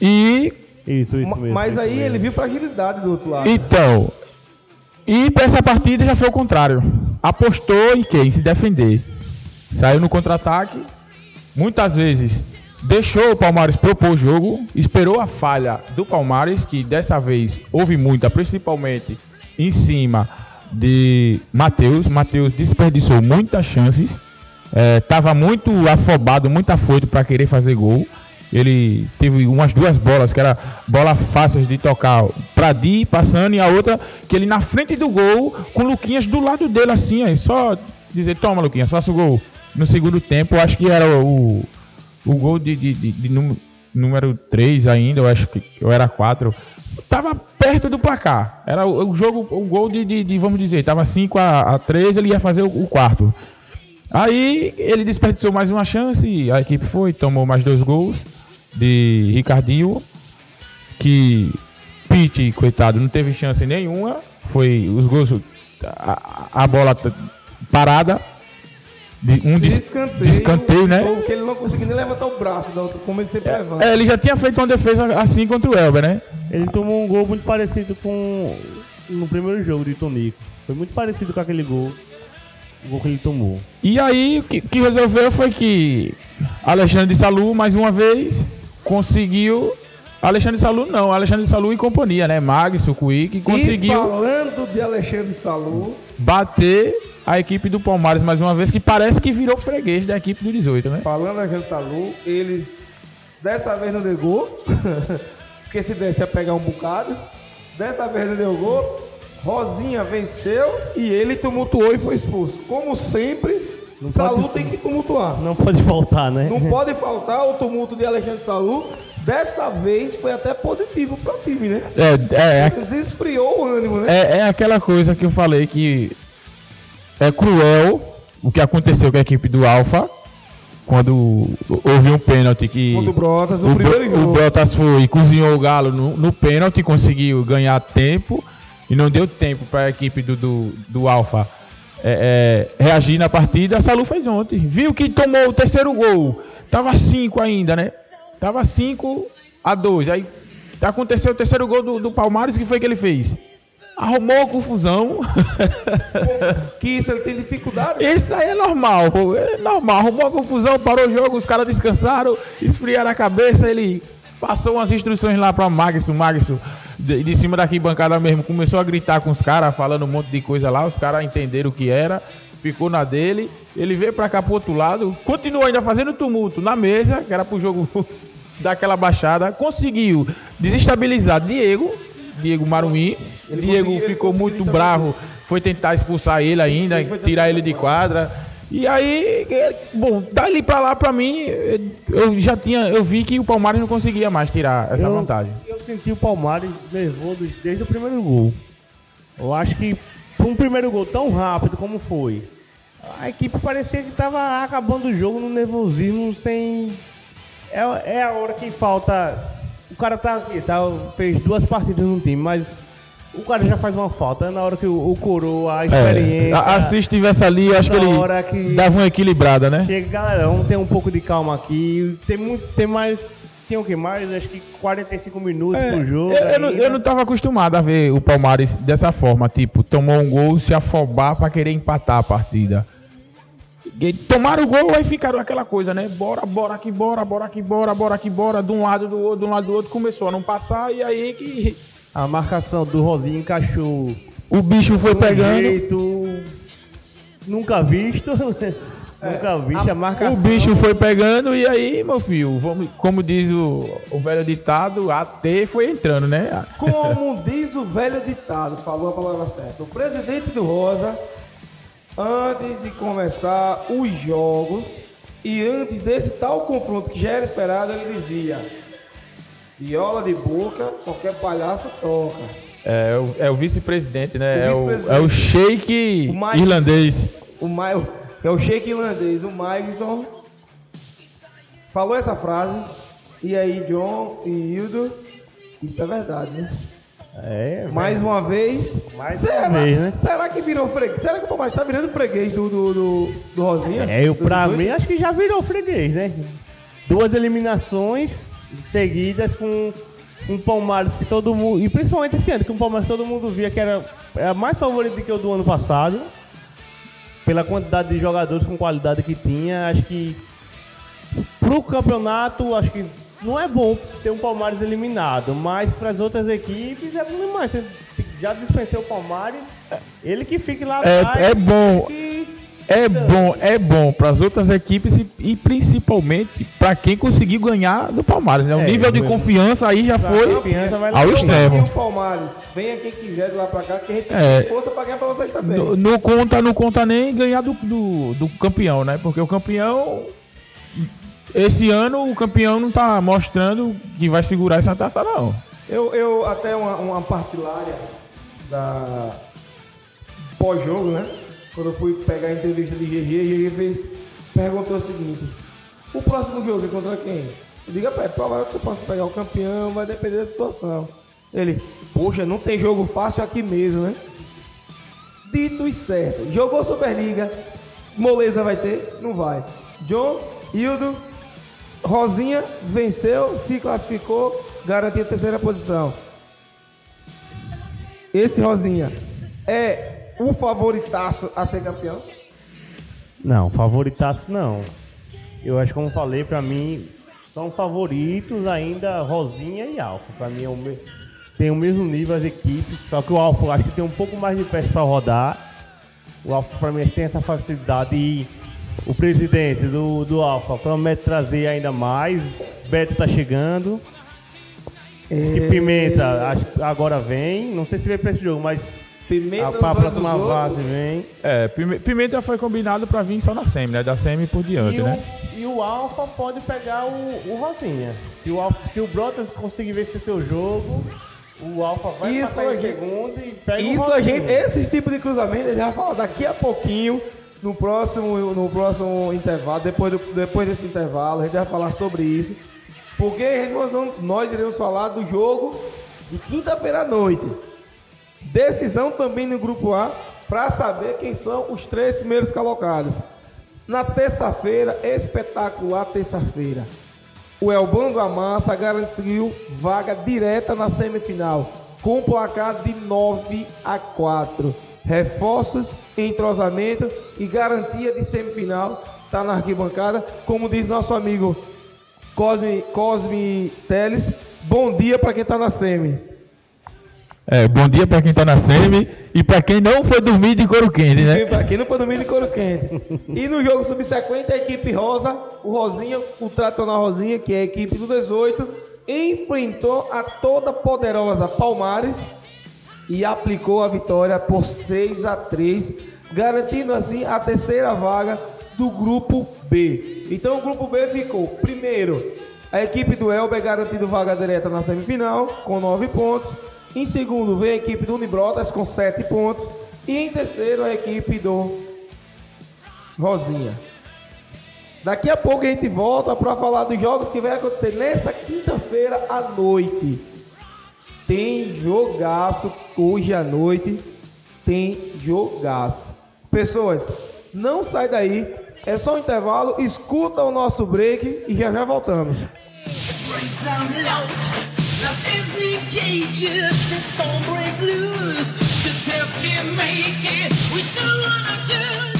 E Isso, isso mesmo. mas isso aí mesmo. ele viu fragilidade do outro lado. Então, e pra essa partida já foi o contrário. Apostou em quem? Se defender. Saiu no contra-ataque. Muitas vezes deixou o Palmares propor o jogo. Esperou a falha do Palmares, que dessa vez houve muita, principalmente em cima de Matheus. Matheus desperdiçou muitas chances. Estava muito afobado, muito afoito para querer fazer gol. Ele teve umas duas bolas que era bola fáceis de tocar pra Di passando e a outra que ele na frente do gol com o Luquinhas do lado dele assim, aí só dizer toma Luquinhas, faça o gol. No segundo tempo, acho que era o, o gol de, de, de- de nú- número 3 ainda, eu acho que eu era 4. Tava perto do placar. Era o, o jogo, o gol de, de, de, vamos dizer, tava 5 a, a 3, ele ia fazer o, o quarto. Aí ele desperdiçou mais uma chance, a equipe foi, tomou mais dois gols de Ricardinho, que Pete, coitado, não teve chance nenhuma, foi os gols, a, a bola parada, de, um De escanteio, de escanteio, né? Porque ele não conseguiu nem levantar o braço, da outra, como ele sempre levanta. É, ele já tinha feito uma defesa assim contra o Elber, né? Ele tomou um gol muito parecido com no primeiro jogo de Tonico. Foi muito parecido com aquele gol. O gol que ele tomou. E aí o que, que resolveu foi que Alexandre de Salu, mais uma vez, conseguiu. Alexandre Salu não, Alexandre Salu e companhia, né? Mag, E conseguiu falando de Alexandre Salu, bater a equipe do Palmares mais uma vez, que parece que virou freguês da equipe do 18, né? falando de Alexandre Salu, eles dessa vez não deu gol, *laughs* porque se desse ia pegar um bocado. Dessa vez não deu gol. Rosinha venceu e ele tumultuou e foi expulso. Como sempre, Não Salu pode- tem que tumultuar. Não pode faltar, né? Não pode faltar o tumulto de Alexandre Salu. Dessa vez foi até positivo para o time, né? É, é, Esfriou o ânimo, né? é, é aquela coisa que eu falei que é cruel o que aconteceu com a equipe do Alfa, quando houve um pênalti que. Quando o Brotas, no o, jogo. o Brotas foi e cozinhou o Galo no, no pênalti, conseguiu ganhar tempo e não deu tempo para a equipe do, do, do Alfa é, é, reagir na partida. A Salu fez ontem. Viu que tomou o terceiro gol. Tava 5 ainda, né? Tava 5 a 2. Aí aconteceu o terceiro gol do, do Palmares. O que foi que ele fez? Arrumou a confusão. *laughs* Que isso, ele tem dificuldade. Isso aí é normal, pô. É normal. Arrumou a confusão, parou o jogo, os caras descansaram, esfriaram a cabeça, ele passou umas instruções lá pra Magson, Magson, de, de cima daqui bancada mesmo, começou a gritar com os caras, falando um monte de coisa lá, os caras entenderam o que era, ficou na dele, ele veio pra cá pro outro lado, continuou ainda fazendo tumulto na mesa, que era pro jogo *laughs* dar aquela baixada, conseguiu desestabilizar Diego, Diego Marumim, Ele Diego ficou muito bravo, foi tentar expulsar ele ainda, tirar ele de quadra. E aí, é, bom, dali pra lá, pra mim, é, eu já tinha, eu vi que o Palmeiras não conseguia mais tirar essa eu, vantagem. Eu senti o Palmares nervoso desde o primeiro gol. Eu acho que um primeiro gol tão rápido como foi, a equipe parecia que estava acabando o jogo no nervosismo sem. É, é a hora que falta. O cara tá aqui, tá, fez duas partidas no time, mas o cara já faz uma falta. É na hora que o, o coroa, a experiência. É, se estivesse ali, acho que ele hora que- dava uma equilibrada, né? Chega, galera, vamos ter um pouco de calma aqui. Tem muito, tem mais. Tem o que mais? Acho que 45 minutos É, pro jogo. eu, eu não, eu não tava acostumado a ver o Palmares dessa forma, tipo, tomou um gol, se afobar pra querer empatar a partida. Tomaram o gol e ficaram aquela coisa, né? Bora, bora aqui, bora, bora aqui, bora, bora aqui, bora, de um lado do outro, de um lado do outro, começou a não passar e aí que A marcação do Rosinho encaixou o bicho foi um pegando. jeito nunca visto. *laughs* nunca visto a, marcação. O bicho foi pegando e aí, meu filho, vamos, como diz o, o velho ditado, AT foi entrando, né? Como diz o velho ditado, falou a palavra certa. O presidente do Rosa, antes de começar os jogos e antes desse tal confronto que já era esperado, ele dizia: viola de boca, qualquer palhaço toca. É, o, é o vice-presidente, né? O é, o, é o sheik O mais- irlandês. O Maio, é o shake irlandês, o Maigson falou essa frase. E aí, John e Hildo, isso é verdade, né? É, Mais uma vez. Mais será, uma vez, né? será que virou freguês? Será que o Palmeiras está virando freguês do, do, do, do Rosinha? É, eu, Do pra 18? mim, acho que já virou freguês, né? Duas eliminações seguidas com um Palmares que todo mundo. E principalmente esse ano, que um Palmares que todo mundo via que era, era mais favorito do que o do ano passado. Pela quantidade de jogadores com qualidade que tinha. Acho que pro campeonato, acho que não é bom ter um Palmares eliminado, mas para as outras equipes é bom demais. Você já dispensou o Palmares, ele que fique lá É- atrás. é bom. que- É bom, é bom para as outras equipes e, e principalmente para quem conseguiu ganhar do Palmeiras, né? O É, nível de foi- confiança aí já foi ao extremo. O Palmares, venha quem quiser de lá pra cá, que a gente É. tem força pra ganhar pra vocês também. Não, não conta, não conta nem ganhar do, do, do campeão, né? Porque o campeão. Esse ano o campeão não tá mostrando que vai segurar essa taça, não. Eu, eu até uma, uma partilária da pós-jogo, né? Quando eu fui pegar a entrevista de GG, GG fez, perguntou o seguinte: o próximo jogo é contra quem? Eu digo, é provável que você possa pegar o campeão, vai depender da situação. Ele, poxa, não tem jogo fácil aqui mesmo, né? Dito e certo. Jogou Superliga, moleza vai ter? Não vai. John, Hildo, Rosinha venceu, se classificou, garantiu a terceira posição. Esse Rosinha é o favoritaço a ser campeão? Não, favoritaço não. Eu acho que como falei, pra mim são favoritos ainda Rosinha e Alfa. Pra mim é o me... tem o mesmo nível as equipes, só que o Alfa eu acho que tem um pouco mais de pés pra rodar. O Alfa pra mim tem essa facilidade e o presidente do, do Alfa promete trazer ainda mais. Beto tá chegando. Diz que Pimenta acho agora vem. Não sei se vem pra esse jogo, mas Pimenta a, nos pra outros. fase vem. É, Pime- Pimenta foi combinado para vir só na semi, né? Da semi por diante, E o, né? e o Alfa pode pegar o, o Rosinha. Se o, Alfa, se o Brotas conseguir vencer seu jogo, o Alfa vai Isso passar a em gente- segundo e pega o Isso a Rosinha. gente, esses tipos de cruzamento, a gente vai falar daqui a pouquinho no próximo, no próximo intervalo, depois, do, depois desse intervalo, a gente vai falar sobre isso. Porque nós, nós iremos falar do jogo de quinta-feira à noite. Decisão também no grupo A para saber quem são os três primeiros colocados. Na terça-feira, espetacular terça-feira. O Elbando Amassa garantiu vaga direta na semifinal, com placar de 9 a 4. Reforços, entrosamento e garantia de semifinal está na arquibancada. Como diz nosso amigo Cosme, Cosme Teles, bom dia para quem está na semi. É, bom dia para quem está na SEMI e para quem não foi dormir de couro quente, né? E para quem não foi dormir de couro quente. e no jogo subsequente, a equipe rosa, o Rosinha, o tradicional Rosinha, que é a equipe do 18, enfrentou a toda poderosa Palmares e aplicou a vitória por 6 a 3, garantindo assim a terceira vaga do grupo B. Então o grupo B ficou primeiro a equipe do Elber garantindo vaga direta na semifinal com 9 pontos. Em segundo vem a equipe do Unibrotas com 7 pontos. E em terceiro a equipe do Rosinha. Daqui a pouco a gente volta para falar dos jogos que vai acontecer nessa quinta-feira à noite. Tem jogaço hoje à noite. Tem jogaço. Pessoas, não sai daí. É só um intervalo. Escuta o nosso break e já já voltamos. Lost is the cages, the storm breaks loose. Just to make it. We still wanna choose.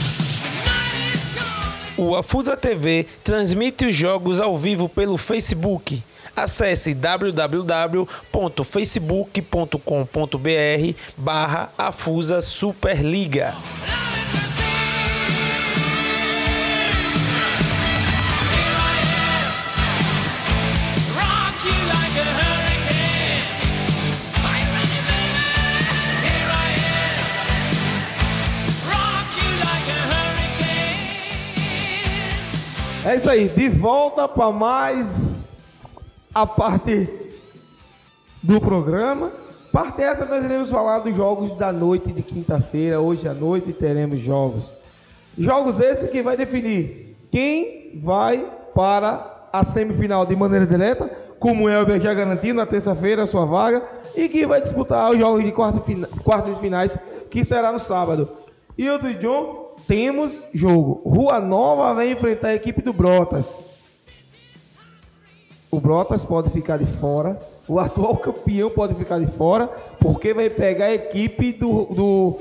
O Afusa TV transmite os jogos ao vivo pelo Facebook. Acesse www.facebook.com.br barra Afusa Superliga. É isso aí, de volta para mais a parte do programa. Parte essa nós iremos falar dos jogos da noite de quinta-feira. Hoje à noite teremos jogos. Jogos esses que vai definir quem vai para a semifinal de maneira direta, como o Elber já garantiu na terça-feira a sua vaga, e que vai disputar os jogos de quartas finais, que será no sábado. E o do John temos jogo. Rua Nova vai enfrentar a equipe do Brotas. O Brotas pode ficar de fora. O atual campeão pode ficar de fora. Porque vai pegar a equipe do, do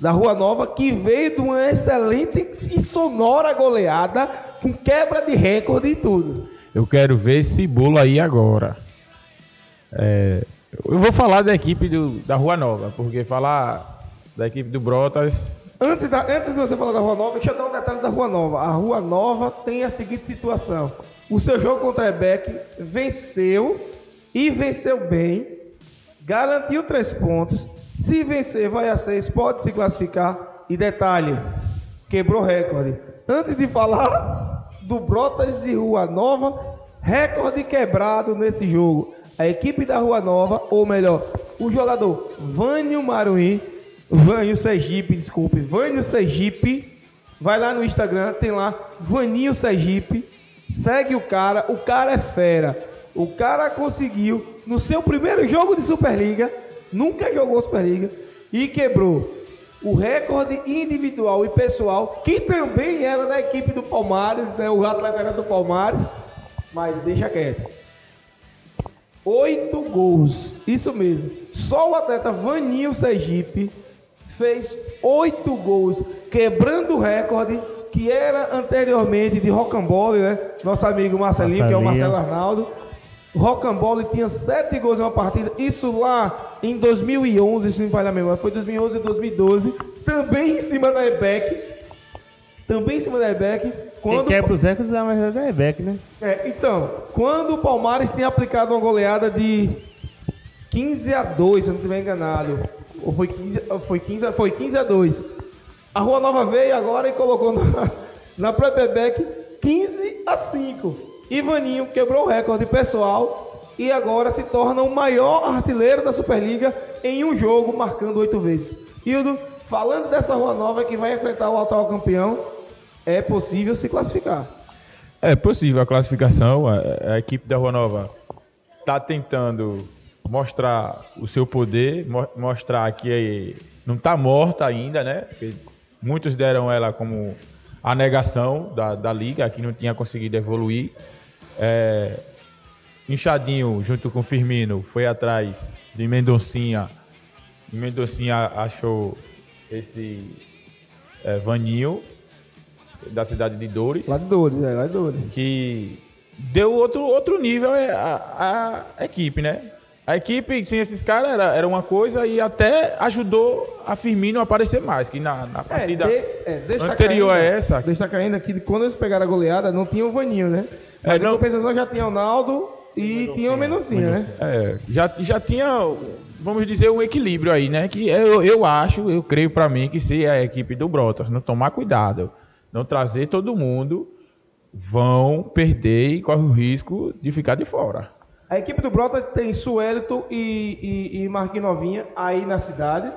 da Rua Nova que veio de uma excelente e sonora goleada com quebra de recorde e tudo. Eu quero ver esse bolo aí agora. É, eu vou falar da equipe do, da Rua Nova, porque falar da equipe do Brotas Antes, da, antes de você falar da Rua Nova, deixa eu dar um detalhe da Rua Nova. A Rua Nova tem a seguinte situação: o seu jogo contra a Rebeck venceu e venceu bem, garantiu três pontos. Se vencer, vai a seis, pode se classificar. E detalhe: quebrou recorde. Antes de falar do Brotas de Rua Nova, recorde quebrado nesse jogo. A equipe da Rua Nova, ou melhor, o jogador Vânio Maruim Vanho Sergipe, desculpe, Vanho Sergipe. Vai lá no Instagram, tem lá Vaninho Sergipe. Segue o cara, o cara é fera. O cara conseguiu, no seu primeiro jogo de Superliga, nunca jogou Superliga, e quebrou o recorde individual e pessoal, que também era da equipe do Palmares, né? o atleta era do Palmares, mas deixa quieto. Oito gols, isso mesmo. Só o atleta Vaninho Sergipe fez oito gols, quebrando o recorde que era anteriormente de Rocambole, né? Nosso amigo Marcelinho, Marcelinho. que é o Marcelo Arnaldo. Rocambole tinha sete gols em uma partida, isso lá em 2011, se não me falha a memória, foi 2011 e 2012, também em cima da Ebec, também em cima da Ebec. Quando Quem quebra os recordes é mais da Ebec, né? É, então, quando o Palmares tinha aplicado uma goleada de 15 a 2, se eu não estiver enganado, ou foi 15, foi 15, foi 15 a 2. A Rua Nova veio agora e colocou na, *laughs* na Beck 15 a 5. Ivaninho quebrou o recorde pessoal e agora se torna o maior artilheiro da Superliga em um jogo, marcando oito vezes. Hildo, falando dessa Rua Nova que vai enfrentar o atual campeão, é possível se classificar. É possível a classificação. A, a equipe da Rua Nova está tentando mostrar o seu poder, mo- mostrar que não está morta ainda, né? Porque muitos deram ela como a negação da, da liga, que não tinha conseguido evoluir. É, Inchadinho, junto com Firmino, foi atrás de Mendoncinha. E Mendoncinha achou esse é, Vaninho, da cidade de Dores Lá de Dores, é, lá de Dores. que deu outro, outro nível é, a, a equipe, né? A equipe sem esses caras era, era uma coisa e até ajudou a Firmino a aparecer mais, que na, na partida de- é, anterior a essa, Destacar ainda que quando eles pegaram a goleada, não tinha o Vaninho, né? Mas É, não- em compensação já tinha o Naldo e tinha o Mendoncinha, né? é, já, já tinha, vamos dizer, um equilíbrio aí, né? Que eu, eu acho, eu creio pra mim que se a equipe do Brotas não tomar cuidado, não trazer todo mundo, vão perder e corre o risco de ficar de fora. A equipe do Brotas tem Suelito e, e, e Marquinhos Novinha aí na cidade,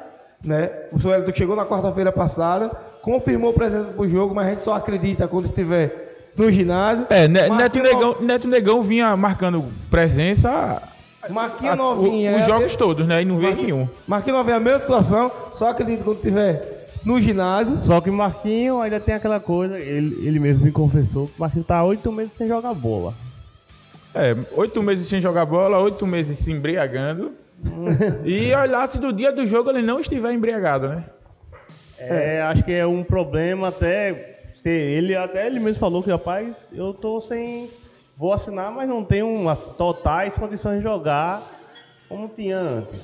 né? O Suelito que chegou na quarta-feira passada, confirmou presença pro jogo, mas a gente só acredita quando estiver no ginásio. É, Ne- Neto Negão, Neto Negão vinha marcando presença Marquinhos o- Novinha. os é a jogos todos, né? E não veio nenhum. Marquinhos Novinha é a mesma situação, só acredito quando estiver no ginásio. Só que Marquinho ainda tem aquela coisa, ele, ele mesmo me confessou que Marquinho tá oito meses sem jogar bola. É, oito meses sem jogar bola, oito meses se embriagando. e olhar se do dia do jogo ele não estiver embriagado, né? É, acho que é um problema até. Se ele até ele mesmo falou que, rapaz, eu tô sem. Vou assinar, mas não tenho umas totais condições de jogar como tinha antes.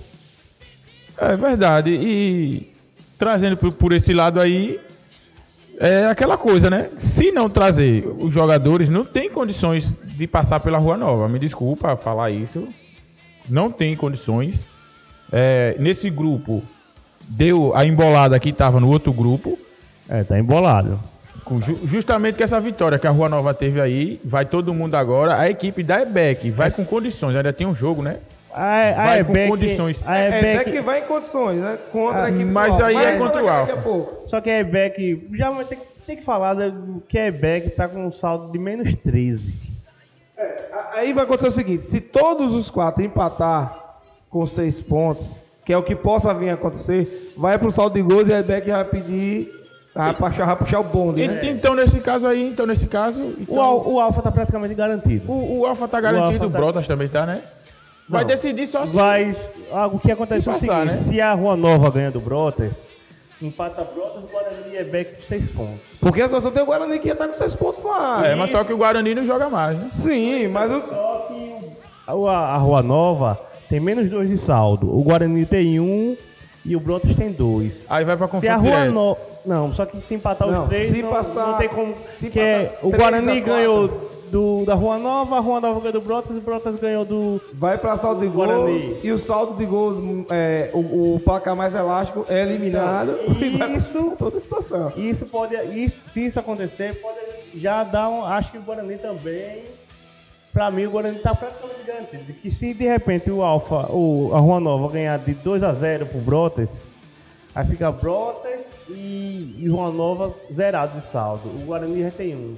É verdade. E trazendo por, por esse lado aí, é aquela coisa, né? Se não trazer os jogadores, não tem condições de passar pela Rua Nova. Me desculpa falar isso. Não tem condições. É, nesse grupo, deu a embolada que estava no outro grupo. É, tá embolado. Ju- justamente com essa vitória que a Rua Nova teve aí, vai todo mundo agora. A equipe da EBEC vai com condições. Ainda tem um jogo, né? A, a Vai com Ebec- condições. A É, Ebec- é que vai em condições, né? Contra Ah, a equipe do mas aí é contra o a pouco. Só que a Ebec, já vai ter, tem que falar da- que a Ebec tá com um saldo de menos 13. A- Aí vai acontecer o seguinte: se todos os quatro empatar com seis pontos, que é o que possa vir a acontecer, vai pro saldo de gols e a Beck vai pedir ah, pra puxar, puxar o bonde. Né? Então, nesse caso aí, então, nesse caso. O, então- Al- o Alfa tá praticamente garantido. O, o Alfa tá garantido, Alfa o tá- Brotas também tá, né? Vai Não. decidir só se. Vai, ah, o que acontece Se é o passar, seguinte, né? se a Rua Nova ganha do Brotas, empata Brotas, Guarani e Ebec com 6 pontos. Porque a situação tem o Guarani que ia estar com seis pontos lá. É, mas só que o Guarani não joga mais, né? Sim, mas o. Só que o- a, a Rua Nova tem menos 2 de saldo, o Guarani tem 1 um, e o Brotas tem 2. Aí vai pra Se a Rua. Nova... Não, só que se empatar Não, os três, se não, passar- não tem como... se que é, o Guarani ganhou do, da Rua Nova, a Rua Nova ganhou do Brotas e o Brotas ganhou do... Vai pra saldo de gols Guarani. e o saldo de gols, é, o, o placar mais elástico é eliminado Então, *laughs* e isso- toda a situação. Isso pode, isso, se isso acontecer, pode já dar um. Acho que o Guarani também. Pra mim, o Guarani tá praticamente garantido. Que se de repente o Alfa, o, a Rua Nova ganhar de 2 a 0 pro Brotas, aí fica Brotas e, e Rua Nova zerado de saldo. O Guarani já tem um.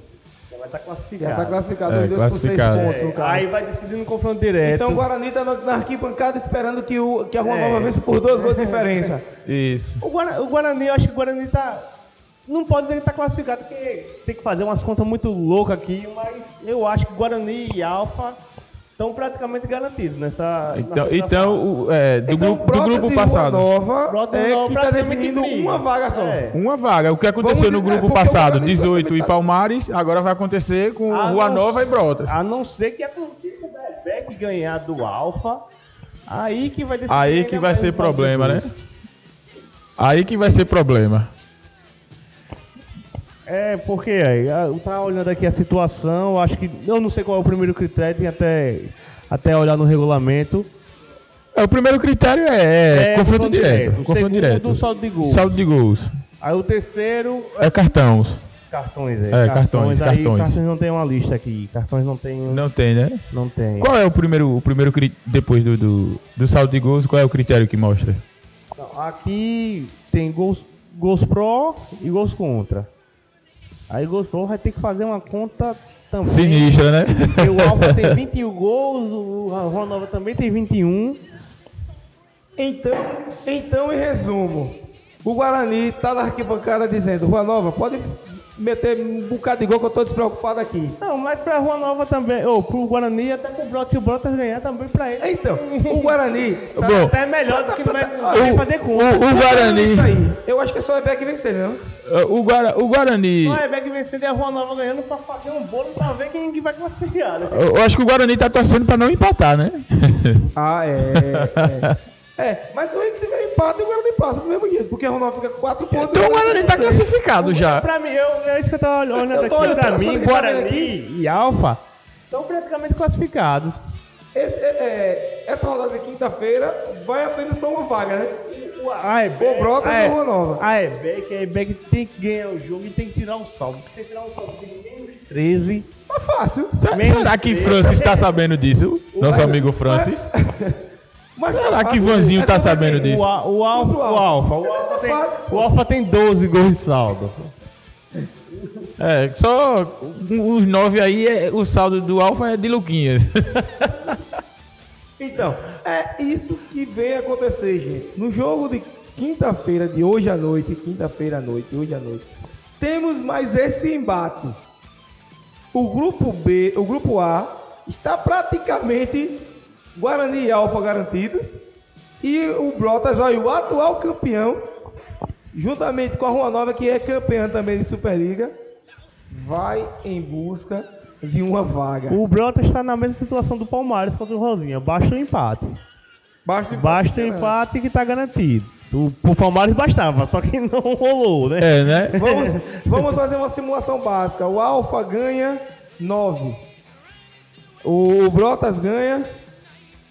Vai estar classificado. Já tá classificado, É, os dois com seis pontos É, aí vai decidir no confronto direto. Então o Guarani tá na, arquibancada esperando que, o, que a Rua É. Nova vença por dois gols de diferença. *laughs* Isso. O Guarani, o Guarani, eu acho que o Guarani tá. Não pode dizer que tá classificado, porque tem que fazer umas contas muito loucas aqui, mas eu acho que Guarani e Alfa estão praticamente garantidos nessa. Então, na segunda então o- é, do, Então, grupo, do grupo Rua passado. Nova é Nova que tá praticamente definindo uma vaga só. É. Uma vaga. O que aconteceu Vamos no dizer, grupo o passado, Guarani 18 e Palmares, agora vai acontecer com A Rua Nova e Brotas. A não ser que a conquista da Ebec ganhar do Alfa, aí que vai. Aí que vai ser o problema, né? Aí que vai ser problema. É, porque aí, eu tava olhando aqui a situação, acho que. Eu não sei qual é o primeiro critério, tem até, até olhar no regulamento. É, o primeiro critério é, É, confronto confronto direto. Confronto segundo, direto. saldo de gols. Saldo de gols. Aí o terceiro É cartões. Cartões, é. É, cartões, aí cartões. cartões não tem uma lista aqui. Cartões não tem. Não, Não tem, né? tem. Qual é o primeiro, o primeiro depois do, do, do saldo de gols, qual é o critério que mostra? Não, aqui tem gols. gols pró e gols contra. Aí pró vai ter que fazer uma conta também. Sinistra, né? Porque o Alfa tem *laughs* 21 gols, o Nova também tem 21. Então, então, em resumo, o Guarani tá na arquibancada dizendo, Rua Nova, pode meter um bocado de gol que eu tô despreocupado aqui. Não, mas pra Rua Nova também, ou pro Guarani, até pro Brotas, se o Brotas ganhar também pra ele. Então, o Guarani... tá- Bom, Até melhor do que o- fazer O, conta. o Guarani. Isso aí. Eu acho que é só o Rebeca vencer, não? O, Guara, o Guarani. Só é Beck vencendo e a Rua Nova ganhando pra fazer um bolo pra ver quem que vai classificar. né? Eu eu acho que o Guarani tá torcendo pra não empatar, né? Ah, é. É, *laughs* é mas se o tiver empate, o Guarani passa do mesmo jeito, porque o Ronaldo fica com 4 pontos. Então o Guarani tá classificado já. Pra mim, eu, é isso que eu tava olhando Eu tô aqui. olhando Pra pra mim, que Guarani e Alfa estão praticamente classificados. Esse, é, é, essa rodada de quinta-feira vai apenas para uma vaga, né? A Ebeck, O Brotas a, e o Rua Nova. A Ebeck, a Ebeck tem que ganhar o jogo e tem que tirar um saldo. Tem que tirar um saldo de menos 13. Tá fácil. Se- Menos Será que. Francis tá sabendo disso? Nosso Mas- amigo Francis. Mas *laughs* Será tá que fácil. Vanzinho É tá é sabendo disso? O, A- o, Alfa, o Alfa, o Alfa, tem, o Alfa tem 12 gols de saldo. É, só os nove aí, é- o saldo do Alfa é de Luquinhas. *laughs* Então, é isso que vem acontecer, gente. No jogo de quinta-feira, de hoje à noite, quinta-feira à noite, hoje à noite, temos mais esse embate. O grupo B, o grupo A, está praticamente Guarani e Alfa garantidos. E o Brotas, olha, o atual campeão, juntamente com a Rua Nova, que é campeã também de Superliga, vai em busca de uma vaga. O Brotas está na mesma situação do Palmares contra o Rosinha. Basta o empate. Basta o Basta o empate, né? empate que está garantido. O, o Palmares bastava, só que *laughs* não rolou, né? É, né? Vamos, *laughs* vamos fazer uma simulação básica. O Alfa ganha 9. O Brotas ganha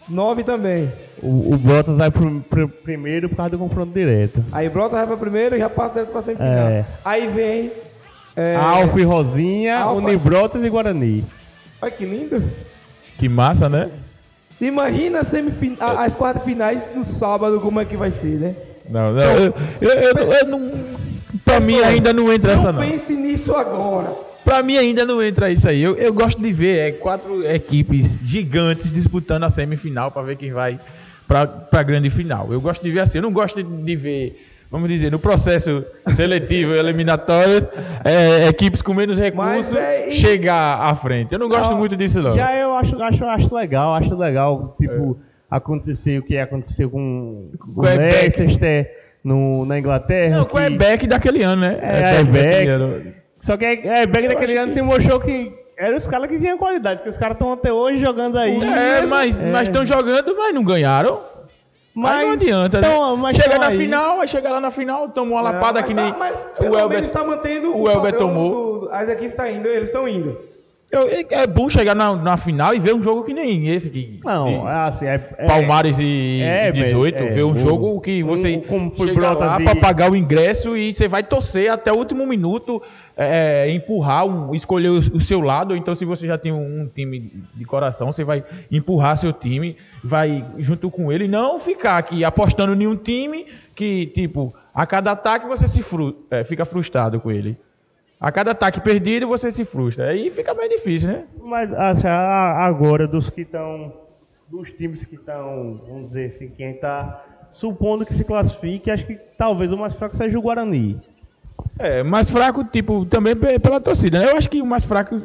9 também. O, o Brotas vai pro, pro primeiro por causa do confronto direto. Aí Brotas vai para primeiro e já passa direto para semifinal. É. Aí vem. É, Alfa e Rosinha, Alfa. Unibrotas e Guarani. Olha que lindo. Que massa, né? Imagina a semifin- a- as quartas finais no sábado, como é que vai ser, né? Não, não, eu, eu, eu- eu não. Pra mim ainda não entra essa, Não não. pense nisso agora. Pra mim ainda não entra isso aí. Eu, eu gosto de ver é, quatro equipes gigantes disputando a semifinal pra ver quem vai pra, pra grande final. Eu gosto de ver assim. Eu não gosto de, de ver, vamos dizer, no processo seletivo *laughs* eliminatórios, é, equipes com menos recursos é- chegar à frente. Eu não gosto Não, muito disso, não. Já eu acho, acho, acho legal, acho legal, tipo, acontecer o que aconteceu com o Quebec. Leicester no, na Inglaterra. Não, com que- a Beck daquele ano, né? É, a daquele ano. Só que a Ebeck Eu daquele ano que- se mostrou que eram os caras que tinham qualidade, porque os caras estão até hoje jogando aí. É, mas É. estão jogando, mas não ganharam. Mas não adianta, então, né? mas Chega na aí- final, vai chegar lá na final, toma uma lapada Não, que mas nem tá- mas o Elber. está mantendo o Elber padrão tomou. do- as equipes estão indo, eles estão indo. Eu- é- é bom chegar na, na final e ver um jogo que nem esse aqui. Não, de é assim, é, é- Palmares e é, 18, velho, é, ver um jogo que você um- como chega lá e- pra pagar o ingresso e você vai torcer até o último minuto, é, empurrar, um, escolher o, o seu lado. Então, se você já tem um, um time de coração, você vai empurrar seu time, vai junto com ele, não ficar aqui apostando em um time que, tipo, a cada ataque você se fru fica frustrado com ele. A cada ataque perdido você se frustra. Aí fica bem difícil, né? Mas assim, agora, dos que estão. Dos times que estão, vamos dizer assim, quem está supondo que se classifique, acho que talvez o mais fraco seja o Guarani. É, mais fraco, tipo, também pe- pela torcida, né? Eu acho que o mais fraco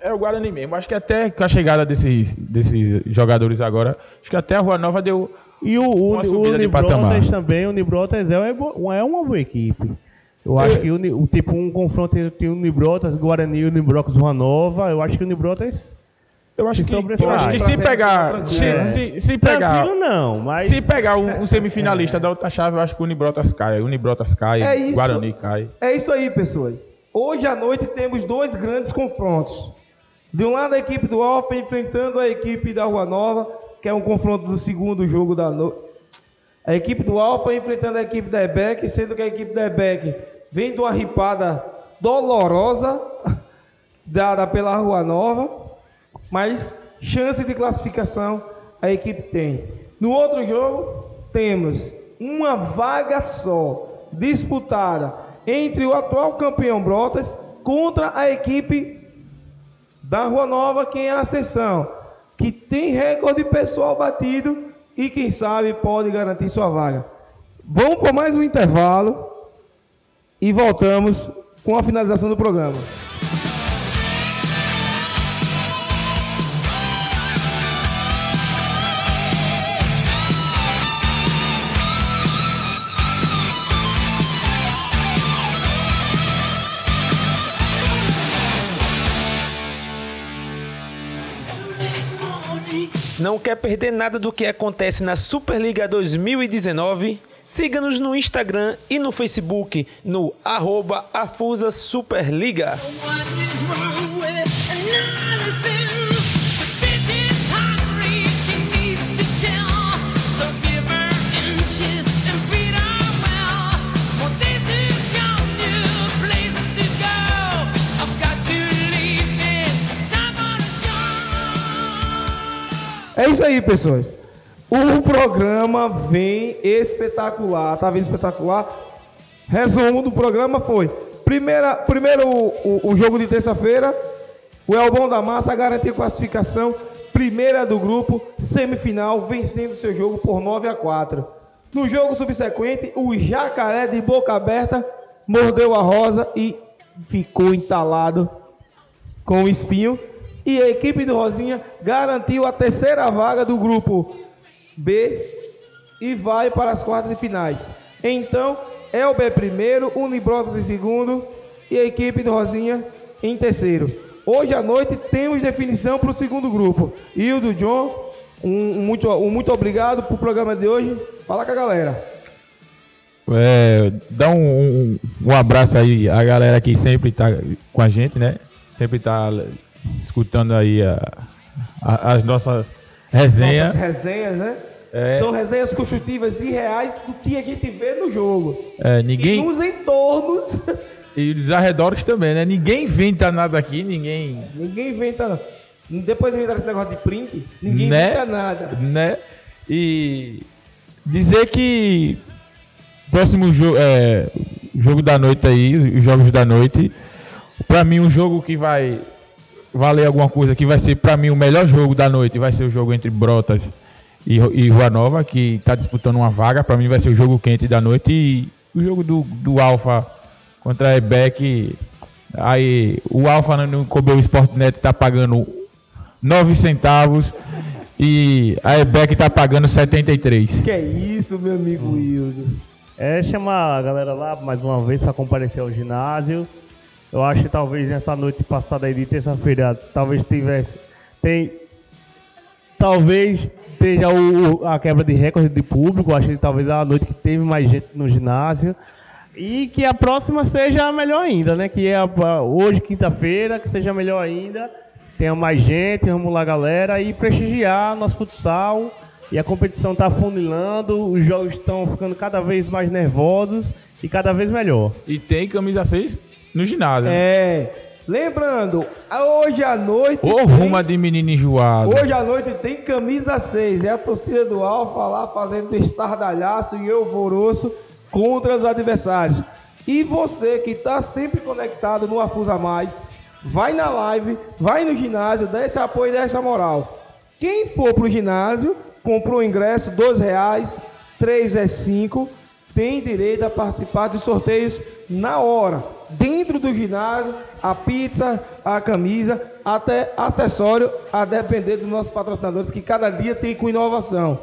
é o Guarani mesmo. Acho que até com a chegada desses, desses jogadores agora, acho que até a Rua Nova deu. E o, o, o patamar. também, o Unibrotas é, é uma boa equipe. Eu acho que o, o tipo um confronto entre o Unibrotas, Guarani e o Unibrotas Rua Nova, eu acho que o Unibrotas Eu acho que, eu acho que se pegar. Se, né? se, se pegar. tranquilo não, mas Se pegar um, um semifinalista da outra chave, eu acho que o Unibrotas cai. O Unibrotas cai, É isso. Guarani cai. É isso aí, pessoas. Hoje à noite temos dois grandes confrontos. De um lado a equipe do Alfa enfrentando a equipe da Rua Nova, que é um confronto do segundo jogo da noite. A equipe do Alfa enfrentando a equipe da EBEC, sendo que a equipe da EBEC vem de uma ripada dolorosa *laughs* dada pela Rua Nova, mas chance de classificação a equipe tem. No outro jogo, temos uma vaga só. disputada entre o atual campeão Brotas contra a equipe da Rua Nova, que é a Ascensão, que tem recorde pessoal batido e quem sabe pode garantir sua vaga. Vamos por mais um intervalo e voltamos com a finalização do programa. Não quer perder nada do que acontece na Superliga 2019? Siga-nos no Instagram e no Facebook no arroba Afusa Superliga. É isso aí, pessoas. O programa vem espetacular. Tá vindo espetacular? Resumo do programa foi: primeira, primeiro o, o- o jogo de terça-feira, o Elbão da Massa garantiu classificação, primeira do grupo, semifinal, vencendo seu jogo por 9 a 4. No jogo subsequente, o Jacaré de boca aberta mordeu a rosa e ficou entalado com o espinho. E a equipe do Rosinha garantiu a terceira vaga do grupo B e vai para as quartas de finais. Então, Elber primeiro, Unibrotas em segundo e a equipe do Rosinha em terceiro. Hoje à noite temos definição para o segundo grupo. E o do John, um, um muito, um muito obrigado pro programa de hoje. Fala com a galera. É, dá um, um, abraço aí a galera que sempre tá com a gente, né? Sempre tá escutando aí a- a- as nossas resenhas. Nossas resenhas, né? É. São resenhas construtivas e reais do que a gente vê no jogo. É, E ninguém. nos entornos. E os arredores também, né? Ninguém inventa nada aqui, ninguém. Ninguém inventa, não. Depois inventaram esse negócio de print, ninguém Né? inventa nada. né? E dizer que próximo jogo, é, jogo da noite aí, os jogos da noite, pra mim um jogo que vai valer alguma coisa, que vai ser pra mim o melhor jogo da noite, vai ser o jogo entre Brotas e, e Rua Nova, que tá disputando uma vaga, pra mim vai ser o jogo quente da noite e o jogo do, do Alfa contra a Ebec, aí o Alfa no, Cobel Sportnet tá pagando 9 centavos e a EBEC tá pagando 73. Que é isso, meu amigo Wildo. É chamar a galera lá mais uma vez para comparecer ao ginásio. Eu acho que talvez nessa noite passada aí de terça-feira, talvez tivesse. Tem. Talvez esteja o, a quebra de recorde de público. Acho que talvez a noite que teve mais gente no ginásio. E que a próxima seja melhor ainda, né? Que é a- hoje, quinta-feira, que seja melhor ainda. Tenha mais gente, vamos lá, galera, e prestigiar nosso futsal. E a competição está funilando, os jogos estão ficando cada vez mais nervosos e cada vez melhor. E tem camisa 6 no ginásio. É. Lembrando, hoje à noite. Ô, tem- ruma de menino enjoado. Hoje à noite tem camisa 6. É a torcida do Alfa lá fazendo estardalhaço e alvoroço contra os adversários. E você que está sempre conectado no Afusa Mais, vai na live, vai no ginásio, dá esse apoio e dá essa moral. Quem for pro ginásio, comprou o ingresso, 2 reais, 3 é 5, tem direito a participar dos sorteios na hora. Dentro do ginásio, a pizza, a camisa, até acessório, a depender dos nossos patrocinadores, que cada dia tem com inovação.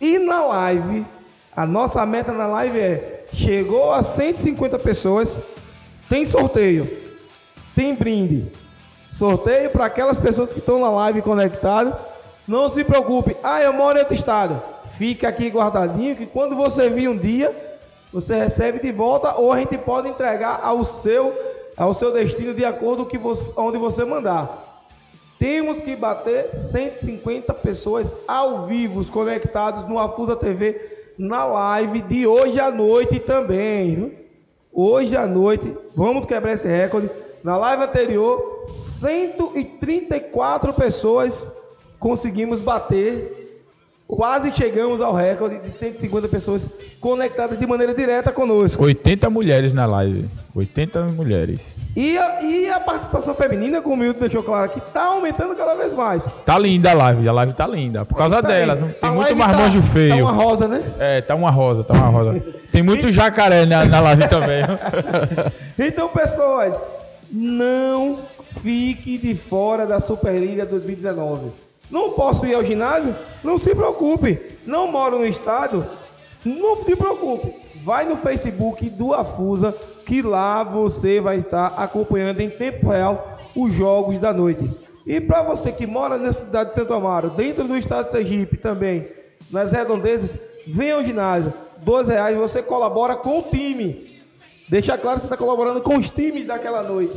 E na live, a nossa meta na live é: chegou a 150 pessoas, tem sorteio, tem brinde. Sorteio para aquelas pessoas que estão na live conectadas. Não se preocupe, ah, eu moro em outro estado. Fica aqui guardadinho que quando você vir um dia, você recebe de volta ou a gente pode entregar ao seu, ao seu destino de acordo com que você, onde você mandar. Temos que bater 150 pessoas ao vivo conectados no Afusa TV na live de hoje à noite também. Viu? Hoje à noite, vamos quebrar esse recorde. Na live anterior, 134 pessoas conseguimos bater quase chegamos ao recorde de 150 pessoas conectadas de maneira direta conosco. 80 mulheres na live. 80 mulheres. E a, e a participação feminina, como o Milton deixou claro aqui, tá aumentando cada vez mais. Tá linda a live, a live tá linda. Por causa Isso aí. delas. Tem A muito marmanjo tá, feio. Tá uma rosa, né? É, tá uma rosa, tá uma rosa. Tem muito jacaré na, na live também. *laughs* Então, pessoas, não fique de fora da Superliga 2019. Não posso ir ao ginásio? Não se preocupe. Não moro no estado? Não se preocupe. Vai no Facebook do Afusa, que lá você vai estar acompanhando em tempo real os jogos da noite. E para você que mora na cidade de Santo Amaro, dentro do estado de Sergipe também, nas redondezas, venha ao ginásio. R$ reais você colabora com o time. Deixa claro que você está colaborando com os times daquela noite.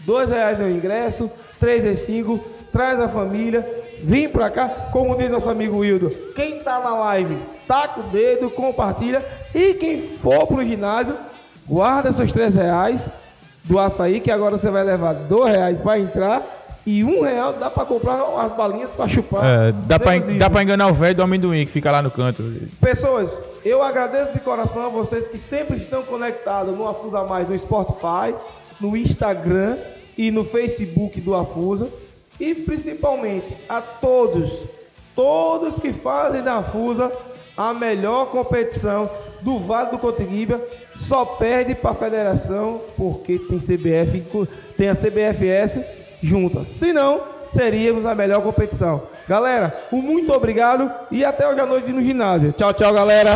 Dois reais é o ingresso, três é cinco, traz a família, vem pra cá, como diz nosso amigo Wildo. Quem tá na live, taca o dedo, compartilha. E quem for pro ginásio, guarda seus três reais do açaí, que agora você vai levar dois reais para entrar e um real dá para comprar as balinhas para chupar. É, dá, pra enganar o velho do amendoim que fica lá no canto. Pessoas, eu agradeço de coração a vocês que sempre estão conectados no Afusa Mais, no Spotify, no Instagram e no Facebook do Afusa. E principalmente a todos, todos que fazem da Afusa a melhor competição do Vale do Cotinguiba. Só perde para a federação porque tem CBF, tem a CBFS juntas. Se não, seríamos a melhor competição. Galera, um muito obrigado e até hoje à noite no ginásio. Tchau, tchau, galera.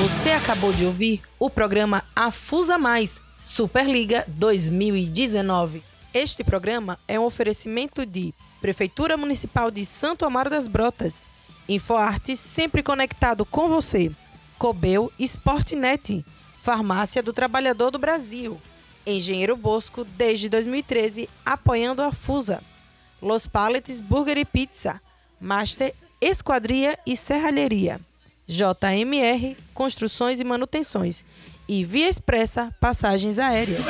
Você acabou de ouvir o programa Afusa Mais Superliga 2019. Este programa é um oferecimento de Prefeitura Municipal de Santo Amaro das Brotas, InfoArte sempre conectado com você, Cobel Sportnet, Farmácia do Trabalhador do Brasil, Engenheiro Bosco desde 2013 apoiando a Fusa, Los Paletes Burger e Pizza, Master Esquadria e Serralheria. JMR Construções e Manutenções. E Via Expressa Passagens Aéreas.